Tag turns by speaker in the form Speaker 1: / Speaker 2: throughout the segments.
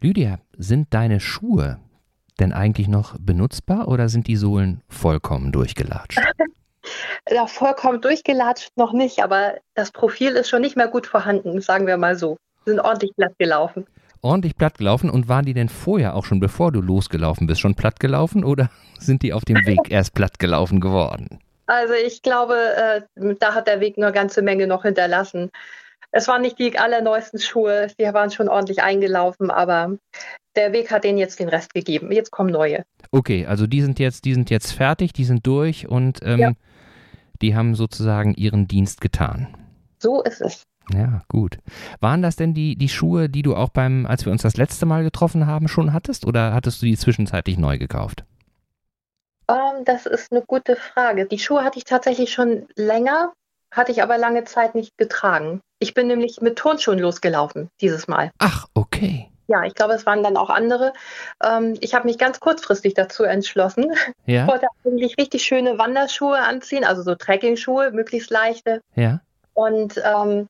Speaker 1: Lydia, sind deine Schuhe denn eigentlich noch benutzbar oder sind die Sohlen vollkommen durchgelatscht?
Speaker 2: ja, vollkommen durchgelatscht noch nicht, aber das Profil ist schon nicht mehr gut vorhanden, sagen wir mal so. Sind ordentlich platt gelaufen.
Speaker 1: Ordentlich platt gelaufen und waren die denn vorher auch schon, bevor du losgelaufen bist, schon platt gelaufen oder sind die auf dem Weg erst platt gelaufen geworden?
Speaker 2: Also ich glaube, äh, da hat der Weg eine ganze Menge noch hinterlassen. Es waren nicht die allerneuesten Schuhe, die waren schon ordentlich eingelaufen, aber der Weg hat denen jetzt den Rest gegeben. Jetzt kommen neue.
Speaker 1: Okay, also die sind jetzt, die sind jetzt fertig, die sind durch und ähm, ja. die haben sozusagen ihren Dienst getan.
Speaker 2: So ist es.
Speaker 1: Ja, gut. Waren das denn die, die Schuhe, die du auch beim, als wir uns das letzte Mal getroffen haben, schon hattest oder hattest du die zwischenzeitlich neu gekauft?
Speaker 2: Um, ähm, das ist eine gute Frage. Die Schuhe hatte ich tatsächlich schon länger, hatte ich aber lange Zeit nicht getragen. Ich bin nämlich mit Turnschuhen losgelaufen dieses Mal.
Speaker 1: Ach, okay.
Speaker 2: Ja, ich glaube, es waren dann auch andere. Ähm, ich habe mich ganz kurzfristig dazu entschlossen. Ja. Ich wollte eigentlich richtig schöne Wanderschuhe anziehen, also so Trekking-Schuhe, möglichst leichte.
Speaker 1: Ja.
Speaker 2: Und ähm,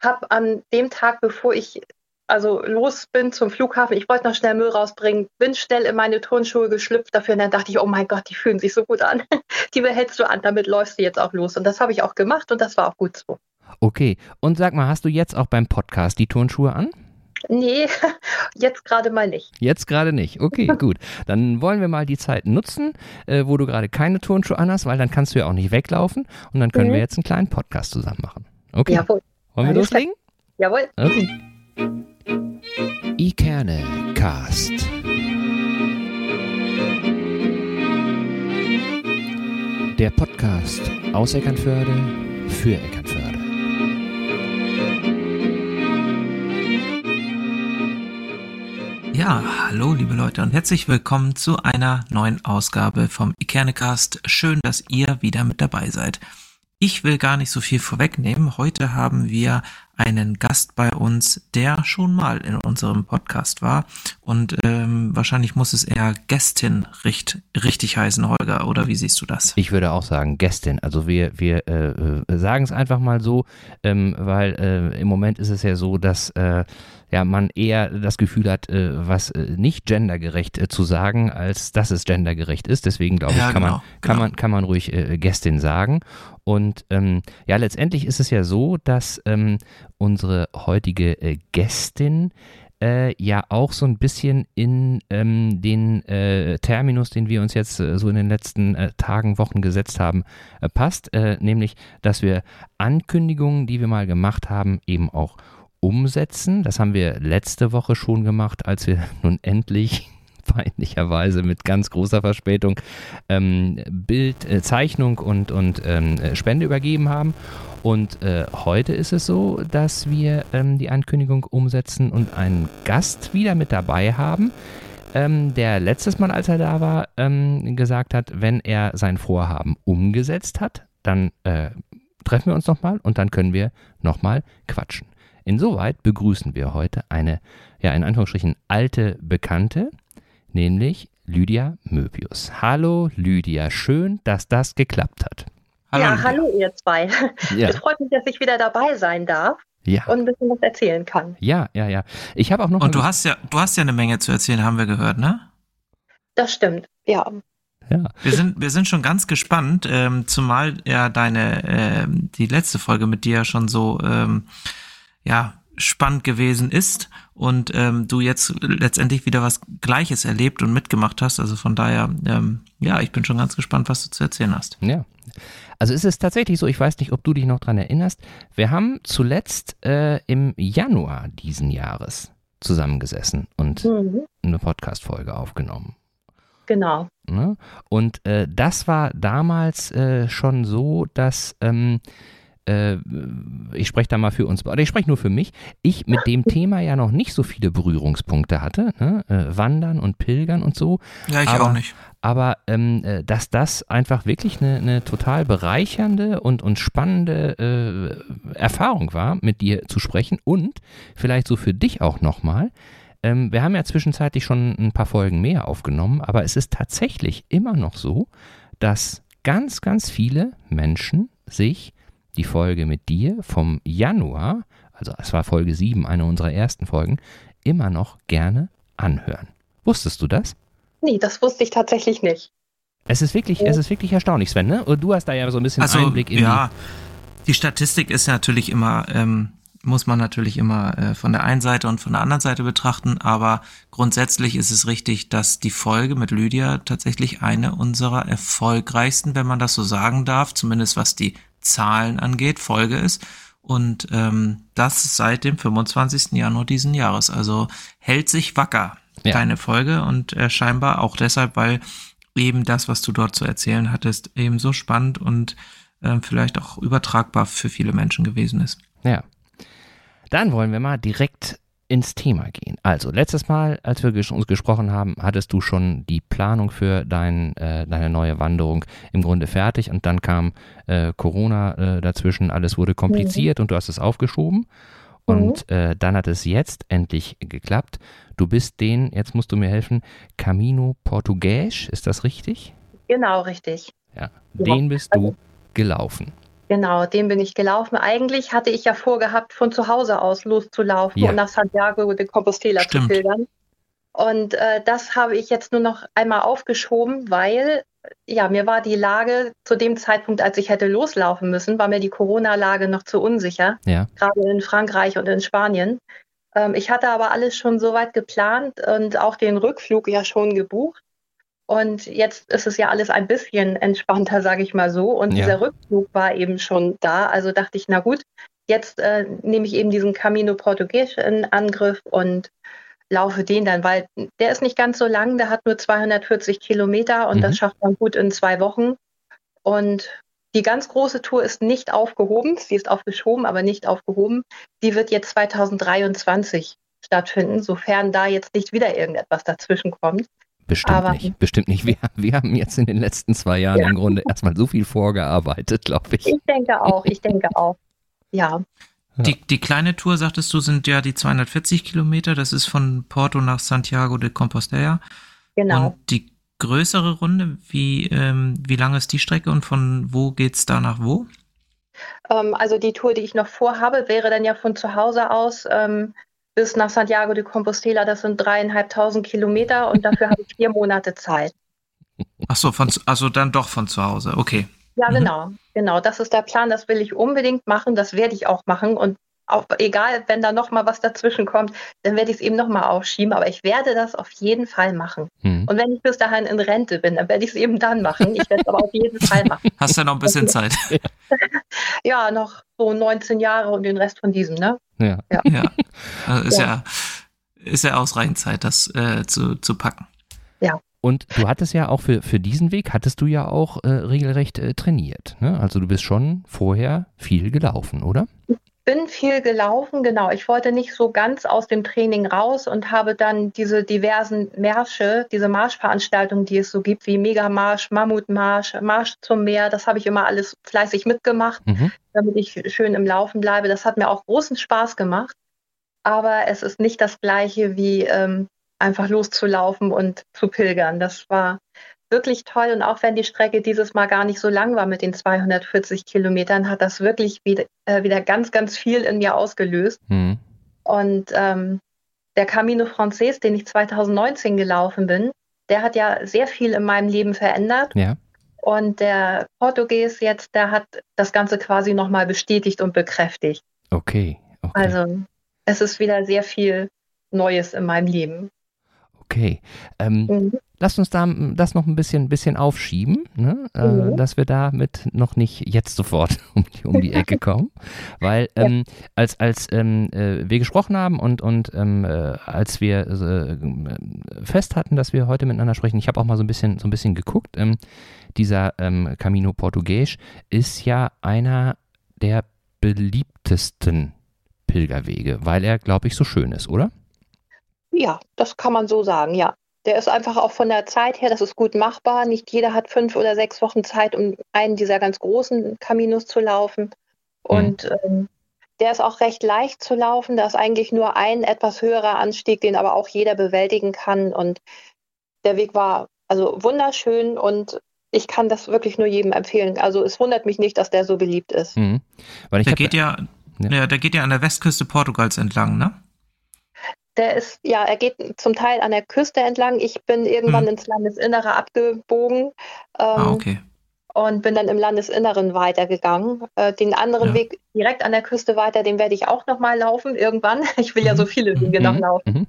Speaker 2: habe an dem Tag, bevor ich also los bin zum Flughafen, ich wollte noch schnell Müll rausbringen, bin schnell in meine Turnschuhe geschlüpft dafür und dann dachte ich, oh mein Gott, die fühlen sich so gut an. Die behältst du an, damit läufst du jetzt auch los. Und das habe ich auch gemacht und das war auch gut so.
Speaker 1: Okay, und sag mal, hast du jetzt auch beim Podcast die Turnschuhe an?
Speaker 2: Nee, jetzt gerade mal nicht.
Speaker 1: Jetzt gerade nicht. Okay, gut. Dann wollen wir mal die Zeit nutzen, äh, wo du gerade keine Turnschuhe anhast, weil dann kannst du ja auch nicht weglaufen und dann können mhm. wir jetzt einen kleinen Podcast zusammen machen. Okay. Jawohl. Wollen wir Alles loslegen?
Speaker 2: Jawohl. Okay.
Speaker 1: Ikerne Cast. Der Podcast aus Eckernförde für Eckernförde.
Speaker 3: Ja, hallo liebe Leute und herzlich willkommen zu einer neuen Ausgabe vom Ikernecast. Schön, dass ihr wieder mit dabei seid. Ich will gar nicht so viel vorwegnehmen. Heute haben wir einen Gast bei uns, der schon mal in unserem Podcast war. Und ähm, wahrscheinlich muss es eher Gästin richt, richtig heißen, Holger. Oder wie siehst du das?
Speaker 1: Ich würde auch sagen Gästin. Also wir, wir äh, äh sagen es einfach mal so, ähm, weil äh, im Moment ist es ja so, dass äh, ja, man eher das Gefühl hat, äh, was äh, nicht gendergerecht zu sagen, als dass es gendergerecht ist. Deswegen glaube ich, ja, kann, genau, man, kann, genau. man, kann man ruhig Gästin sagen. Und ähm, ja, letztendlich ist es ja so, dass ähm, unsere heutige äh, Gästin äh, ja auch so ein bisschen in ähm, den äh, Terminus, den wir uns jetzt äh, so in den letzten äh, Tagen, Wochen gesetzt haben, äh, passt, nämlich, dass wir Ankündigungen, die wir mal gemacht haben, eben auch umsetzen. Das haben wir letzte Woche schon gemacht, als wir nun endlich peinlicherweise mit ganz großer Verspätung ähm, Bild, äh, Zeichnung und, und ähm, äh, Spende übergeben haben. Und äh, heute ist es so, dass wir ähm, die Ankündigung umsetzen und einen Gast wieder mit dabei haben, ähm, der letztes Mal, als er da war, ähm, gesagt hat, wenn er sein Vorhaben umgesetzt hat, dann äh, treffen wir uns nochmal und dann können wir nochmal quatschen. Insoweit begrüßen wir heute eine, ja, in Anführungsstrichen alte Bekannte, nämlich Lydia Möbius. Hallo Lydia, schön, dass das geklappt hat.
Speaker 2: Hallo, ja, Lydia. hallo ihr zwei. Ja. Es freut mich, dass ich wieder dabei sein darf. Ja. Und ein bisschen was erzählen kann.
Speaker 1: Ja, ja, ja. Ich habe auch noch.
Speaker 3: Und du hast ja, du hast ja eine Menge zu erzählen, haben wir gehört, ne?
Speaker 2: Das stimmt, ja.
Speaker 3: Ja. Wir sind, wir sind schon ganz gespannt, ähm, zumal ja deine, äh, die letzte Folge mit dir ja schon so, ähm, ja, spannend gewesen ist und ähm, du jetzt letztendlich wieder was Gleiches erlebt und mitgemacht hast. Also von daher, ähm, ja, ich bin schon ganz gespannt, was du zu erzählen hast.
Speaker 1: Ja. Also es ist tatsächlich so, ich weiß nicht, ob du dich noch dran erinnerst, wir haben zuletzt äh, im Januar diesen Jahres zusammengesessen und mhm. eine Podcast-Folge aufgenommen.
Speaker 2: Genau.
Speaker 1: Ne? Und äh, das war damals äh, schon so, dass ähm, äh, ich spreche da mal für uns, oder ich spreche nur für mich, ich mit dem Thema ja noch nicht so viele Berührungspunkte hatte, ne? äh, Wandern und Pilgern und so.
Speaker 3: Ja, ich aber, auch nicht.
Speaker 1: Aber ähm, äh, dass das einfach wirklich eine, eine total bereichernde und, und spannende äh, Erfahrung war, mit dir zu sprechen und vielleicht so für dich auch nochmal. Ähm, wir haben ja zwischenzeitlich schon ein paar Folgen mehr aufgenommen, aber es ist tatsächlich immer noch so, dass ganz, ganz viele Menschen sich die Folge mit dir vom Januar, also es war Folge 7, eine unserer ersten Folgen, immer noch gerne anhören. Wusstest du das?
Speaker 2: Nee, das wusste ich tatsächlich nicht.
Speaker 1: Es ist wirklich, es ist wirklich erstaunlich, Sven, ne? Und du hast da ja so ein bisschen
Speaker 3: Also,
Speaker 1: Einblick in
Speaker 3: ja, die Statistik ist natürlich immer, ähm, muss man natürlich immer äh, von der einen Seite und von der anderen Seite betrachten, aber grundsätzlich ist es richtig, dass die Folge mit Lydia tatsächlich eine unserer erfolgreichsten, wenn man das so sagen darf, zumindest was die Zahlen angeht, Folge ist. Und ähm, das seit dem 25. Januar diesen Jahres. Also hält sich wacker,
Speaker 1: Ja.
Speaker 3: deine Folge. Und äh, scheinbar auch deshalb, weil eben das, was du dort zu erzählen hattest, eben so spannend und ähm, vielleicht auch übertragbar für viele Menschen gewesen ist.
Speaker 1: Ja. Dann wollen wir mal direkt ins Thema gehen. Also, letztes Mal, als wir ges uns gesprochen haben, hattest du schon die Planung für dein, äh, deine neue Wanderung im Grunde fertig und dann kam äh, Corona äh, dazwischen, alles wurde kompliziert und du hast es aufgeschoben. Und äh, dann hat es jetzt endlich geklappt. Du bist den, jetzt musst du mir helfen, Camino Portugues, ist das richtig?
Speaker 2: Genau, richtig.
Speaker 1: Ja. Den bist du gelaufen.
Speaker 2: Genau, den bin ich gelaufen. Eigentlich hatte ich ja vorgehabt, von zu Hause aus loszulaufen
Speaker 1: Ja.
Speaker 2: und nach Santiago de Compostela
Speaker 3: Stimmt.
Speaker 2: zu pilgern. Und äh, das habe ich jetzt nur noch einmal aufgeschoben, weil ja, mir war die Lage zu dem Zeitpunkt, als ich hätte loslaufen müssen, war mir die Corona-Lage noch zu unsicher,
Speaker 1: Ja.
Speaker 2: gerade in Frankreich und in Spanien. Ähm, ich hatte aber alles schon soweit geplant und auch den Rückflug ja schon gebucht. Und jetzt ist es ja alles ein bisschen entspannter, sage ich mal so. Und
Speaker 1: Ja.
Speaker 2: dieser Rückflug war eben schon da. Also dachte ich, na gut, jetzt äh, nehme ich eben diesen Camino Portugues in Angriff und laufe den dann, weil der ist nicht ganz so lang, der hat nur 240 Kilometer und
Speaker 1: Mhm.
Speaker 2: das schafft man gut in zwei Wochen. Und die ganz große Tour ist nicht aufgehoben, sie ist aufgeschoben, aber nicht aufgehoben. Die wird jetzt 2023 stattfinden, sofern da jetzt nicht wieder irgendetwas dazwischen kommt.
Speaker 1: Bestimmt
Speaker 2: Aber-
Speaker 1: nicht. Bestimmt nicht. Wir, wir haben jetzt in den letzten zwei Jahren
Speaker 2: Ja.
Speaker 1: im Grunde erstmal so viel vorgearbeitet, glaube ich.
Speaker 2: Ich denke auch, ich denke auch. Ja.
Speaker 3: Die, die kleine Tour, sagtest du, sind ja die 240 Kilometer. Das ist von Porto nach Santiago de Compostela.
Speaker 2: genau.
Speaker 3: Und die größere Runde, wie, ähm, wie lang ist die Strecke und von wo geht's da nach wo?
Speaker 2: Ähm, also die Tour, die ich noch vorhabe, wäre dann ja von zu Hause aus ähm, bis nach Santiago de Compostela. Das sind dreieinhalbtausend Kilometer und dafür habe ich vier Monate Zeit.
Speaker 3: Ach so, von, also dann doch von zu Hause. Okay.
Speaker 2: Ja,
Speaker 3: Mhm.
Speaker 2: genau, genau. Das ist der Plan. Das will ich unbedingt machen. Das werde ich auch machen. Und auch egal, wenn da noch mal was dazwischen kommt, dann werde ich es eben noch mal aufschieben. Aber ich werde das auf jeden Fall machen.
Speaker 1: Hm.
Speaker 2: Und wenn ich bis dahin in Rente bin, dann werde ich es eben dann machen. Ich werde es aber auf jeden Fall machen.
Speaker 3: Hast ja noch ein bisschen Zeit.
Speaker 2: Ja, noch so 19 Jahre und den Rest von diesem, ne?
Speaker 1: Ja.
Speaker 3: Ja. Also ist ja, ist ja ausreichend Zeit, das äh, zu, zu packen.
Speaker 1: Und du hattest ja auch für, für diesen Weg, hattest du ja auch äh, regelrecht äh, trainiert. Ne? Also du bist schon vorher viel gelaufen, oder?
Speaker 2: Bin viel gelaufen, genau. Ich wollte nicht so ganz aus dem Training raus und habe dann diese diversen Märsche, diese Marschveranstaltungen, die es so gibt, wie Megamarsch, Mammutmarsch, Marsch zum Meer, das habe ich immer alles fleißig mitgemacht,
Speaker 1: Mhm.
Speaker 2: damit ich schön im Laufen bleibe. Das hat mir auch großen Spaß gemacht. Aber es ist nicht das Gleiche wie ähm, einfach loszulaufen und zu pilgern. Das war wirklich toll. Und auch wenn die Strecke dieses Mal gar nicht so lang war mit den 240 Kilometern, hat das wirklich wieder, äh, wieder ganz, ganz viel in mir ausgelöst.
Speaker 1: Hm.
Speaker 2: Und ähm, der Camino Frances, den ich 2019 gelaufen bin, der hat ja sehr viel in meinem Leben verändert.
Speaker 1: Ja.
Speaker 2: Und der Portugies jetzt, der hat das Ganze quasi nochmal bestätigt und bekräftigt.
Speaker 1: Okay. okay.
Speaker 2: Also es ist wieder sehr viel Neues in meinem Leben.
Speaker 1: Okay. Ähm,
Speaker 2: Mhm.
Speaker 1: Lasst uns da das noch ein bisschen, bisschen aufschieben, ne? äh,
Speaker 2: Mhm.
Speaker 1: dass wir damit noch nicht jetzt sofort um die, um die Ecke kommen. Weil ähm, als, als ähm, äh, wir gesprochen haben und, und ähm, äh, als wir äh, fest hatten, dass wir heute miteinander sprechen, ich habe auch mal so ein bisschen, so ein bisschen geguckt, ähm, dieser ähm, Camino Portugues ist ja einer der beliebtesten Pilgerwege, weil er, glaube ich, so schön ist, oder?
Speaker 2: Ja, das kann man so sagen, ja. Der ist einfach auch von der Zeit her, das ist gut machbar. Nicht jeder hat fünf oder sechs Wochen Zeit, um einen dieser ganz großen Caminos zu laufen. Und ähm, der ist auch recht leicht zu laufen. Da ist eigentlich nur ein etwas höherer Anstieg, den aber auch jeder bewältigen kann. Und der Weg war also wunderschön und ich kann das wirklich nur jedem empfehlen. Also es wundert mich nicht, dass der so beliebt ist.
Speaker 1: Mhm. Weil ich
Speaker 3: Der
Speaker 1: hab-
Speaker 3: geht ja,
Speaker 1: Ja.
Speaker 3: ja. der geht ja an der Westküste Portugals entlang, ne?
Speaker 2: Der ist, ja, er geht zum Teil an der Küste entlang. Ich bin irgendwann
Speaker 3: Hm.
Speaker 2: ins Landesinnere abgebogen.
Speaker 3: Ah,
Speaker 2: Ähm,
Speaker 3: okay.
Speaker 2: und bin dann im Landesinneren weitergegangen. Äh, den anderen
Speaker 3: Ja.
Speaker 2: Weg direkt an der Küste weiter, den werde ich auch nochmal laufen irgendwann. Ich will ja
Speaker 3: Mhm.
Speaker 2: so viele Wege noch
Speaker 1: Mhm.
Speaker 2: laufen.
Speaker 1: Mhm.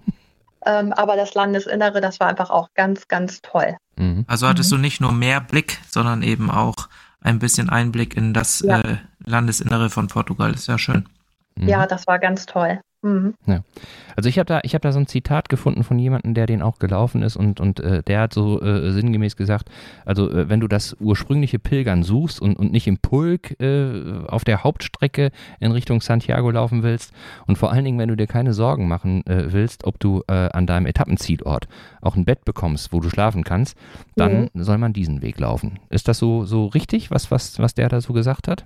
Speaker 2: Ähm, aber das Landesinnere, das war einfach auch ganz, ganz toll.
Speaker 1: Mhm.
Speaker 3: Also hattest du nicht nur mehr Blick, sondern eben auch ein bisschen Einblick in das
Speaker 2: Ja.
Speaker 3: äh, Landesinnere von Portugal. Ist ja schön.
Speaker 1: Mhm.
Speaker 2: Ja, das war ganz toll. Mhm.
Speaker 1: Also ich habe da, ich habe da so ein Zitat gefunden von jemandem, der den auch gelaufen ist und, und äh, der hat so äh, sinngemäß gesagt, also äh, wenn du das ursprüngliche Pilgern suchst und, und nicht im Pulk äh, auf der Hauptstrecke in Richtung Santiago laufen willst und vor allen Dingen, wenn du dir keine Sorgen machen äh, willst, ob du äh, an deinem Etappenzielort auch ein Bett bekommst, wo du schlafen kannst, dann soll man diesen Weg laufen. Ist das so, so richtig, was, was, was der da so gesagt hat?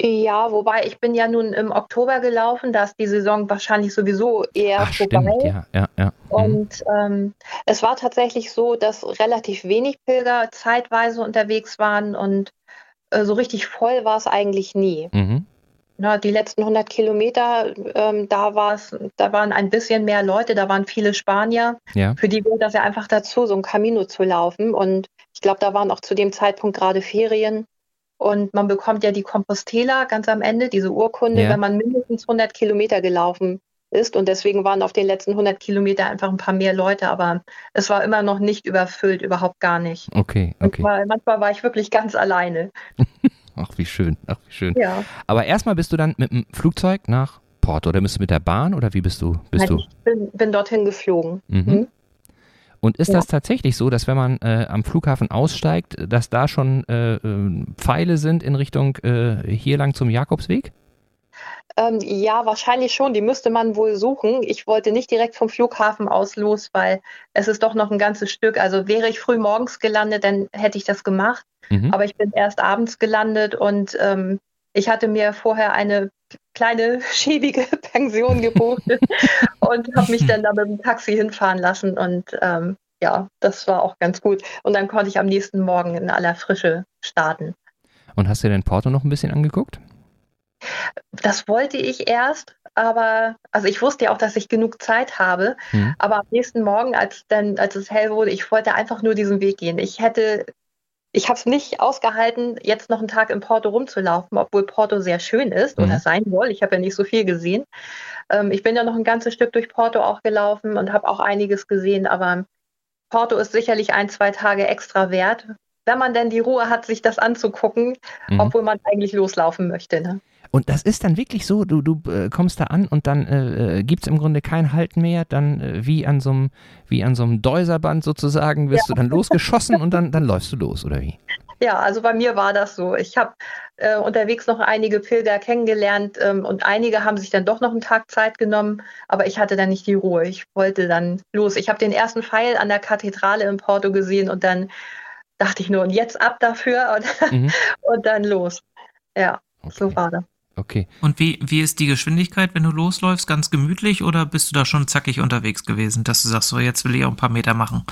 Speaker 2: Ja, wobei ich bin ja nun im Oktober gelaufen, da ist die Saison wahrscheinlich sowieso eher
Speaker 1: Ach,
Speaker 2: vorbei.
Speaker 1: stimmt, ja, ja, ja. Mhm.
Speaker 2: Und ähm, es war tatsächlich so, dass relativ wenig Pilger zeitweise unterwegs waren und äh, so richtig voll war es eigentlich nie.
Speaker 1: Mhm.
Speaker 2: Na, die letzten 100 Kilometer, ähm, da war es, da waren ein bisschen mehr Leute, da waren viele Spanier.
Speaker 1: Ja.
Speaker 2: Für die gehört das ja einfach dazu, so ein Camino zu laufen. Und ich glaube, da waren auch zu dem Zeitpunkt gerade Ferien. Und man bekommt ja die Compostela ganz am Ende, diese Urkunde,
Speaker 1: Ja.
Speaker 2: wenn man mindestens 100 Kilometer gelaufen ist. Und deswegen waren auf den letzten 100 Kilometer einfach ein paar mehr Leute, aber es war immer noch nicht überfüllt, überhaupt gar nicht.
Speaker 1: Okay, okay.
Speaker 2: Manchmal, manchmal war ich wirklich ganz alleine.
Speaker 1: Ach, wie schön, ach, wie schön.
Speaker 2: Ja.
Speaker 1: Aber erstmal bist du dann mit dem Flugzeug nach Porto oder bist du mit der Bahn oder wie bist du? Bist
Speaker 2: Nein, ich bin, bin dorthin geflogen.
Speaker 1: du? Mhm.
Speaker 2: Mhm.
Speaker 1: Und ist
Speaker 2: Ja.
Speaker 1: das tatsächlich so, dass wenn man äh, am Flughafen aussteigt, dass da schon äh, äh, Pfeile sind in Richtung äh, hier lang zum Jakobsweg?
Speaker 2: Ähm, ja, wahrscheinlich schon. Die müsste man wohl suchen. Ich wollte nicht direkt vom Flughafen aus los, weil es ist doch noch ein ganzes Stück. Also wäre ich früh morgens gelandet, dann hätte ich das gemacht.
Speaker 1: Mhm.
Speaker 2: Aber ich bin erst abends gelandet und ähm, ich hatte mir vorher eine kleine schäbige Pension gebucht und habe mich dann da mit dem Taxi hinfahren lassen. Und ähm, ja, das war auch ganz gut. Und dann konnte ich am nächsten Morgen in aller Frische starten.
Speaker 1: Und hast du denn Porto noch ein bisschen angeguckt?
Speaker 2: Das wollte ich erst, aber also ich wusste ja auch, dass ich genug Zeit habe.
Speaker 1: Mhm.
Speaker 2: Aber am nächsten Morgen, als dann, als es hell wurde, ich wollte einfach nur diesen Weg gehen. Ich hätte, ich habe es nicht ausgehalten, jetzt noch einen Tag in Porto rumzulaufen, obwohl Porto sehr schön ist
Speaker 1: Mhm.
Speaker 2: oder sein soll. Ich habe ja nicht so viel gesehen. Ähm, ich bin ja noch ein ganzes Stück durch Porto auch gelaufen und habe auch einiges gesehen, aber Porto ist sicherlich ein, zwei Tage extra wert, wenn man denn die Ruhe hat, sich das anzugucken,
Speaker 1: Mhm.
Speaker 2: obwohl man eigentlich loslaufen möchte. Ne?
Speaker 1: Und das ist dann wirklich so, du, du äh, kommst da an und dann äh, gibt es im Grunde kein Halt mehr, dann äh, wie an so einem wie an so einem Deuserband sozusagen wirst du dann losgeschossen und dann, dann läufst du los, oder wie?
Speaker 2: Ja, also bei mir war das so. Ich habe äh, unterwegs noch einige Pilger kennengelernt ähm, und einige haben sich dann doch noch einen Tag Zeit genommen, aber ich hatte dann nicht die Ruhe. Ich wollte dann los. Ich habe den ersten Pfeil an der Kathedrale in Porto gesehen und dann dachte ich nur, und jetzt ab dafür und,
Speaker 1: Mhm.
Speaker 2: und dann los. Ja, so
Speaker 1: Okay.
Speaker 2: war das.
Speaker 1: Okay.
Speaker 3: Und wie, wie ist die Geschwindigkeit, wenn du losläufst? Ganz gemütlich oder bist du da schon zackig unterwegs gewesen, dass du sagst, so jetzt will ich auch ein paar Meter machen?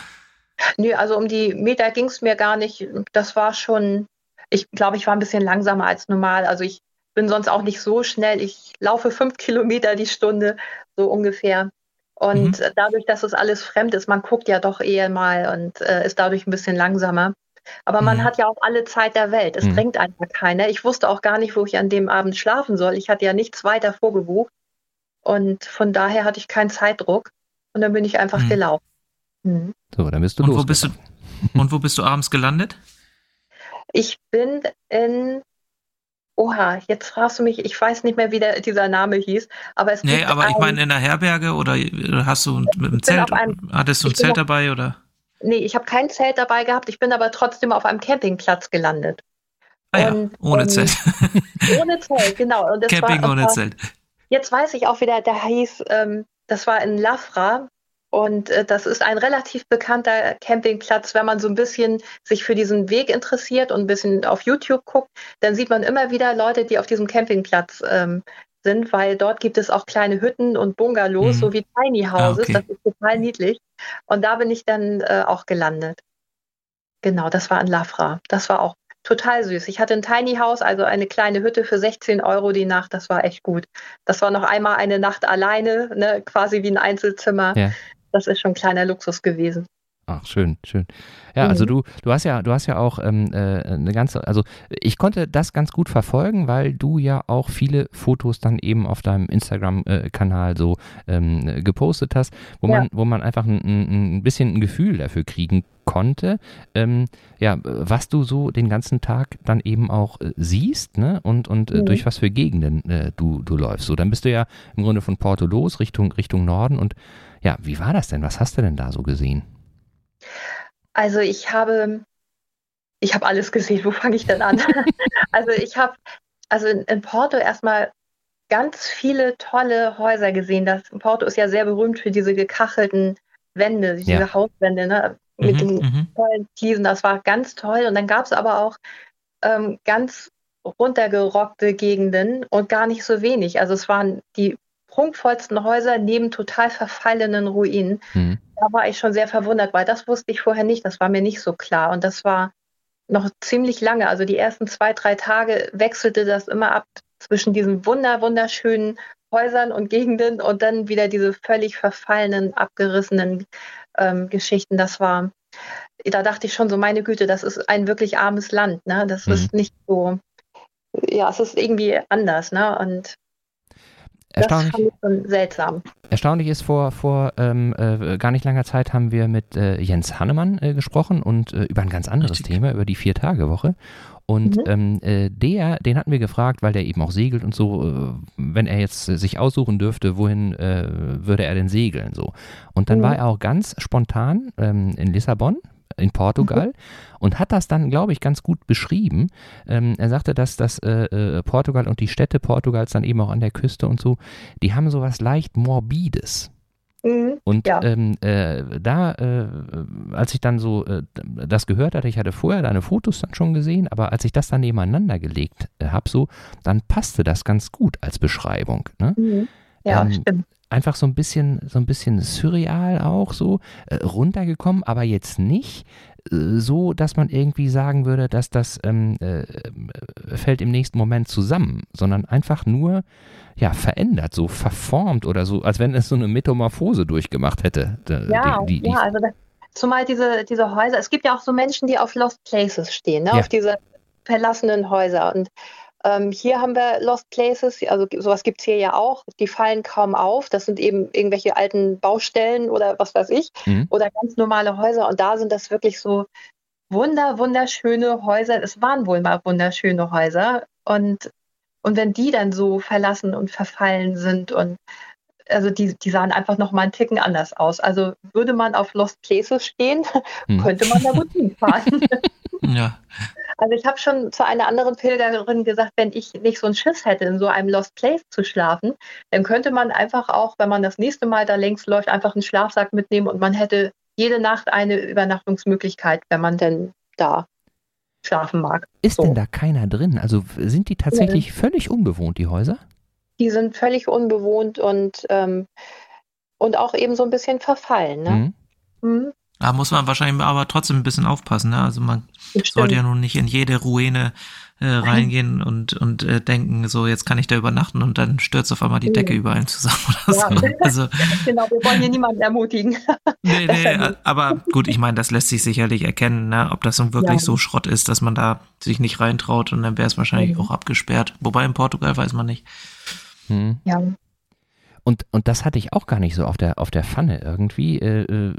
Speaker 2: Nö, also um die Meter ging es mir gar nicht. Das war schon, ich glaube, ich war ein bisschen langsamer als normal. Also ich bin sonst auch nicht so schnell. Ich laufe fünf Kilometer die Stunde, so ungefähr. Und
Speaker 3: Mhm.
Speaker 2: dadurch, dass es alles fremd ist, man guckt ja doch eher mal und äh, ist dadurch ein bisschen langsamer. Aber man
Speaker 3: Mhm.
Speaker 2: hat ja auch alle Zeit der Welt. Es
Speaker 1: Mhm.
Speaker 2: drängt einfach keiner. Ich wusste auch gar nicht, wo ich an dem Abend schlafen soll. Ich hatte ja nichts weiter vorgebucht. Und von daher hatte ich keinen Zeitdruck. Und dann bin ich einfach
Speaker 3: Mhm.
Speaker 2: gelaufen. Mhm.
Speaker 1: So, dann bist du
Speaker 3: Und
Speaker 1: los.
Speaker 3: wo bist du, und wo bist du abends gelandet?
Speaker 2: Ich bin in. Oha, jetzt fragst du mich, ich weiß nicht mehr, wie der, dieser Name hieß, aber es
Speaker 3: Nee,
Speaker 2: gibt
Speaker 3: aber ich
Speaker 2: ein-
Speaker 3: meine in der Herberge oder hast du mit dem Zelt,
Speaker 2: einem-
Speaker 3: hattest du ein
Speaker 2: ich
Speaker 3: Zelt dabei oder?
Speaker 2: Nee, ich habe kein Zelt dabei gehabt, ich bin aber trotzdem auf einem Campingplatz gelandet.
Speaker 3: Ah ja,
Speaker 2: Und,
Speaker 3: ohne
Speaker 2: ähm,
Speaker 3: Zelt.
Speaker 2: Ohne Zelt, genau.
Speaker 3: Camping
Speaker 2: war,
Speaker 3: ohne Zelt.
Speaker 2: Jetzt weiß ich auch wieder, der hieß, ähm, das war in Lafra. Und äh, das ist ein relativ bekannter Campingplatz. Wenn man so ein bisschen sich für diesen Weg interessiert und ein bisschen auf YouTube guckt, dann sieht man immer wieder Leute, die auf diesem Campingplatz ähm, sind, weil dort gibt es auch kleine Hütten und Bungalows,
Speaker 3: Mhm.
Speaker 2: so wie Tiny Houses.
Speaker 3: Ah, okay.
Speaker 2: Das ist total niedlich. Und da bin ich dann äh, auch gelandet. Genau, das war in Lafra. Das war auch total süß. Ich hatte ein Tiny House, also eine kleine Hütte für 16 Euro die Nacht. Das war echt gut. Das war noch einmal eine Nacht alleine, ne, quasi wie ein Einzelzimmer. Ja. Das ist schon ein kleiner Luxus gewesen.
Speaker 1: Ach, schön, schön. Ja, also mhm. du, du hast ja, du hast ja auch ähm, äh, eine ganze, also ich konnte das ganz gut verfolgen, weil du ja auch viele Fotos dann eben auf deinem Instagram-Kanal so ähm, gepostet hast, wo ja. man, wo man einfach ein, ein, bisschen ein Gefühl dafür kriegen konnte, ähm, ja, was du so den ganzen Tag dann eben auch äh, siehst, ne? Und, und äh, mhm. durch was für Gegenden äh, du, du läufst. So, dann bist du ja im Grunde von Porto los, Richtung, Richtung Norden und ja, wie war das denn? Was hast du denn da so gesehen?
Speaker 2: Also ich habe, ich habe alles gesehen. Wo fange ich denn an? also ich habe, also in, in, Porto erstmal ganz viele tolle Häuser gesehen. Das Porto ist ja sehr berühmt für diese gekachelten Wände, diese ja. Hauswände, ne? mit mhm, den mhm. tollen Fliesen. Das war ganz toll. Und dann gab es aber auch ähm, ganz runtergerockte Gegenden und gar nicht so wenig. Also es waren die prunkvollsten Häuser neben total verfallenen Ruinen. Mhm. Da war ich schon sehr verwundert, weil das wusste ich vorher nicht. Das war mir nicht so klar. Und das war noch ziemlich lange. Also die ersten zwei, drei Tage wechselte das immer ab zwischen diesen wunder, wunderschönen Häusern und Gegenden und dann wieder diese völlig verfallenen, abgerissenen ähm, Geschichten. Das war, da dachte ich schon so, meine Güte, das ist ein wirklich armes Land. Ne? Das mhm. ist nicht so, ja, es ist irgendwie anders. Ne? Und
Speaker 1: Erstaunlich,
Speaker 2: seltsam.
Speaker 1: Erstaunlich ist, vor, vor ähm, äh, gar nicht langer Zeit haben wir mit äh, Jens Hannemann äh, gesprochen und äh, über ein ganz anderes Richtig. Thema, über die Vier-Tage-Woche. Und mhm. ähm, äh, der, den hatten wir gefragt, weil der eben auch segelt und so, äh, wenn er jetzt sich aussuchen dürfte, wohin würde er denn segeln so. Und dann mhm. war er auch ganz spontan ähm, in Lissabon in Portugal mhm. und hat das dann, glaube ich, ganz gut beschrieben. Ähm, er sagte, dass das äh, äh, Portugal und die Städte Portugals dann eben auch an der Küste und so, die haben sowas leicht Morbides. Mhm, und ja. ähm, äh, da, äh, als ich dann so äh, das gehört hatte, ich hatte vorher deine Fotos dann schon gesehen, aber als ich das dann nebeneinander gelegt äh, habe, so, dann passte das ganz gut als Beschreibung. Ne? Mhm.
Speaker 2: Ja, ähm, stimmt
Speaker 1: einfach so ein bisschen, so ein bisschen surreal auch so äh, runtergekommen, aber jetzt nicht äh, so, dass man irgendwie sagen würde, dass das ähm, äh, fällt im nächsten Moment zusammen, sondern einfach nur ja verändert, so verformt oder so, als wenn es so eine Metamorphose durchgemacht hätte.
Speaker 2: Ja, die, die, die, ja, also das, zumal diese, diese Häuser, es gibt ja auch so Menschen, die auf Lost Places stehen, ne? ja. auf diese verlassenen Häuser und ähm, hier haben wir Lost Places, also sowas gibt es hier ja auch. Die fallen kaum auf. Das sind eben irgendwelche alten Baustellen oder was weiß ich. Mhm. Oder ganz normale Häuser. Und da sind das wirklich so wunder, wunderschöne Häuser. Es waren wohl mal wunderschöne Häuser. Und, und wenn die dann so verlassen und verfallen sind und also die, die sahen einfach noch mal einen Ticken anders aus. Also würde man auf Lost Places stehen, hm. könnte man da gut hinfahren.
Speaker 3: ja.
Speaker 2: Also ich habe schon zu einer anderen Pilgerin gesagt, wenn ich nicht so einen Schiss hätte, in so einem Lost Place zu schlafen, dann könnte man einfach auch, wenn man das nächste Mal da längs läuft, einfach einen Schlafsack mitnehmen und man hätte jede Nacht eine Übernachtungsmöglichkeit, wenn man denn da schlafen mag.
Speaker 1: Ist so. denn da keiner drin? Also sind die tatsächlich ja. völlig unbewohnt, die Häuser?
Speaker 2: Die sind völlig unbewohnt und, ähm, und auch eben so ein bisschen verfallen. Ne? Mhm.
Speaker 3: Mhm. Da muss man wahrscheinlich aber trotzdem ein bisschen aufpassen. Ne? Also man sollte ja nun nicht in jede Ruine äh, reingehen und, und äh, denken, so jetzt kann ich da übernachten und dann stürzt auf einmal die Decke über einem zusammen oder ja. so. Also,
Speaker 2: genau, wir wollen hier niemanden ermutigen.
Speaker 3: nee, nee, aber gut, ich meine, das lässt sich sicherlich erkennen, ne? ob das nun wirklich ja. so Schrott ist, dass man da sich nicht reintraut und dann wäre es wahrscheinlich mhm. auch abgesperrt. Wobei in Portugal weiß man nicht.
Speaker 1: Hm. Ja. Und, und das hatte ich auch gar nicht so auf der, auf der Pfanne irgendwie. Äh, äh,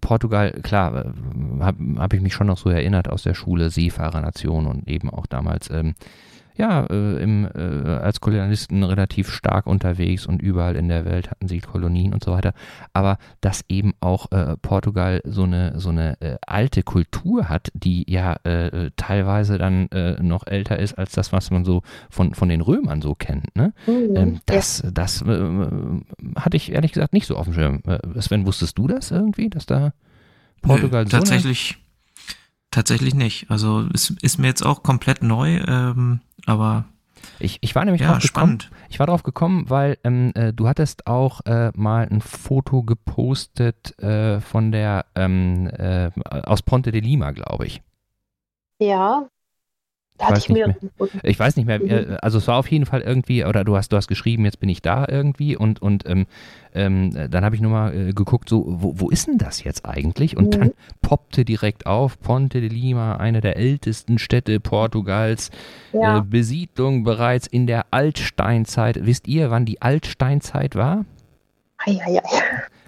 Speaker 1: Portugal, klar, äh, habe hab ich mich schon noch so erinnert aus der Schule, Seefahrernation und eben auch damals ähm, ja, äh, im, äh, als Kolonialisten relativ stark unterwegs und überall in der Welt hatten sie Kolonien und so weiter. Aber dass eben auch äh, Portugal so eine, so eine äh, alte Kultur hat, die ja äh, teilweise dann äh, noch älter ist als das, was man so von, von den Römern so kennt. Ne? Mhm, ähm, das ja. das hatte ich ehrlich gesagt nicht so auf dem Schirm. Sven, wusstest du das irgendwie, dass da Portugal
Speaker 3: Nö, so tatsächlich Tatsächlich nicht. Also es ist mir jetzt auch komplett neu, ähm, aber
Speaker 1: ich, ich war nämlich ja, drauf gekommen, spannend. ich war drauf gekommen, weil ähm, äh, du hattest auch äh, mal ein Foto gepostet äh, von der ähm, äh, aus Ponte de Lima, glaube ich.
Speaker 2: Ja,
Speaker 1: Ich weiß, nicht mehr. ich weiß nicht mehr, mhm. also es war auf jeden Fall irgendwie, oder du hast, du hast geschrieben, jetzt bin ich da irgendwie und, und ähm, ähm, dann habe ich nur mal äh, geguckt, so, wo, wo ist denn das jetzt eigentlich? Und mhm. dann poppte direkt auf, Ponte de Lima, eine der ältesten Städte Portugals, ja. äh, Besiedlung bereits in der Altsteinzeit. Wisst ihr, wann die Altsteinzeit war?
Speaker 2: Ei, ei, ei.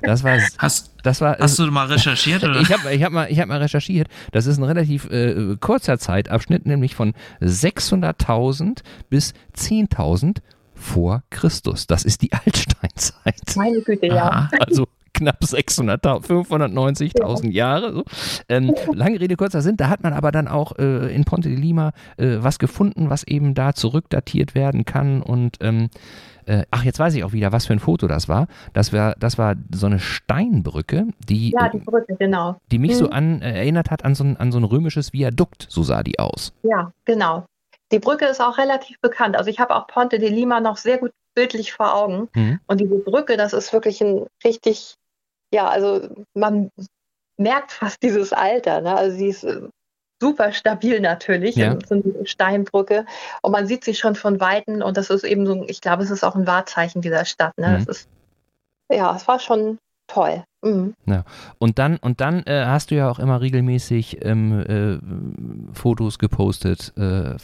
Speaker 1: Das war,
Speaker 3: hast, das war, hast du mal recherchiert? Oder?
Speaker 1: Ich habe ich hab mal, hab mal recherchiert. Das ist ein relativ äh, kurzer Zeitabschnitt, nämlich von 600.000 bis 10.000 vor Christus. Das ist die Altsteinzeit.
Speaker 2: Meine Güte, ja.
Speaker 1: Also knapp 600.000, 590.000 ja. Jahre. So. Ähm, lange Rede, kurzer Sinn. Da hat man aber dann auch äh, in Ponte de Lima äh, was gefunden, was eben da zurückdatiert werden kann und ähm, äh, ach, jetzt weiß ich auch wieder, was für ein Foto das war. Das war, das war so eine Steinbrücke, die,
Speaker 2: ja, die, Brücke, genau.
Speaker 1: die mich mhm. so an, äh, erinnert hat an so, ein, an so ein römisches Viadukt, so sah die aus.
Speaker 2: Ja, genau. Die Brücke ist auch relativ bekannt. Also ich habe auch Ponte de Lima noch sehr gut bildlich vor Augen. Mhm. Und diese Brücke, das ist wirklich ein richtig, ja, also man merkt fast dieses Alter. Ne? Also sie ist äh, super stabil natürlich, ja. so eine Steinbrücke. Und man sieht sie schon von Weitem und das ist eben so, ich glaube, es ist auch ein Wahrzeichen dieser Stadt. Ne? Mhm. Ist, ja, es war schon toll. Mhm.
Speaker 1: Ja. Und dann, und dann äh, hast du ja auch immer regelmäßig ähm, äh, Fotos gepostet äh,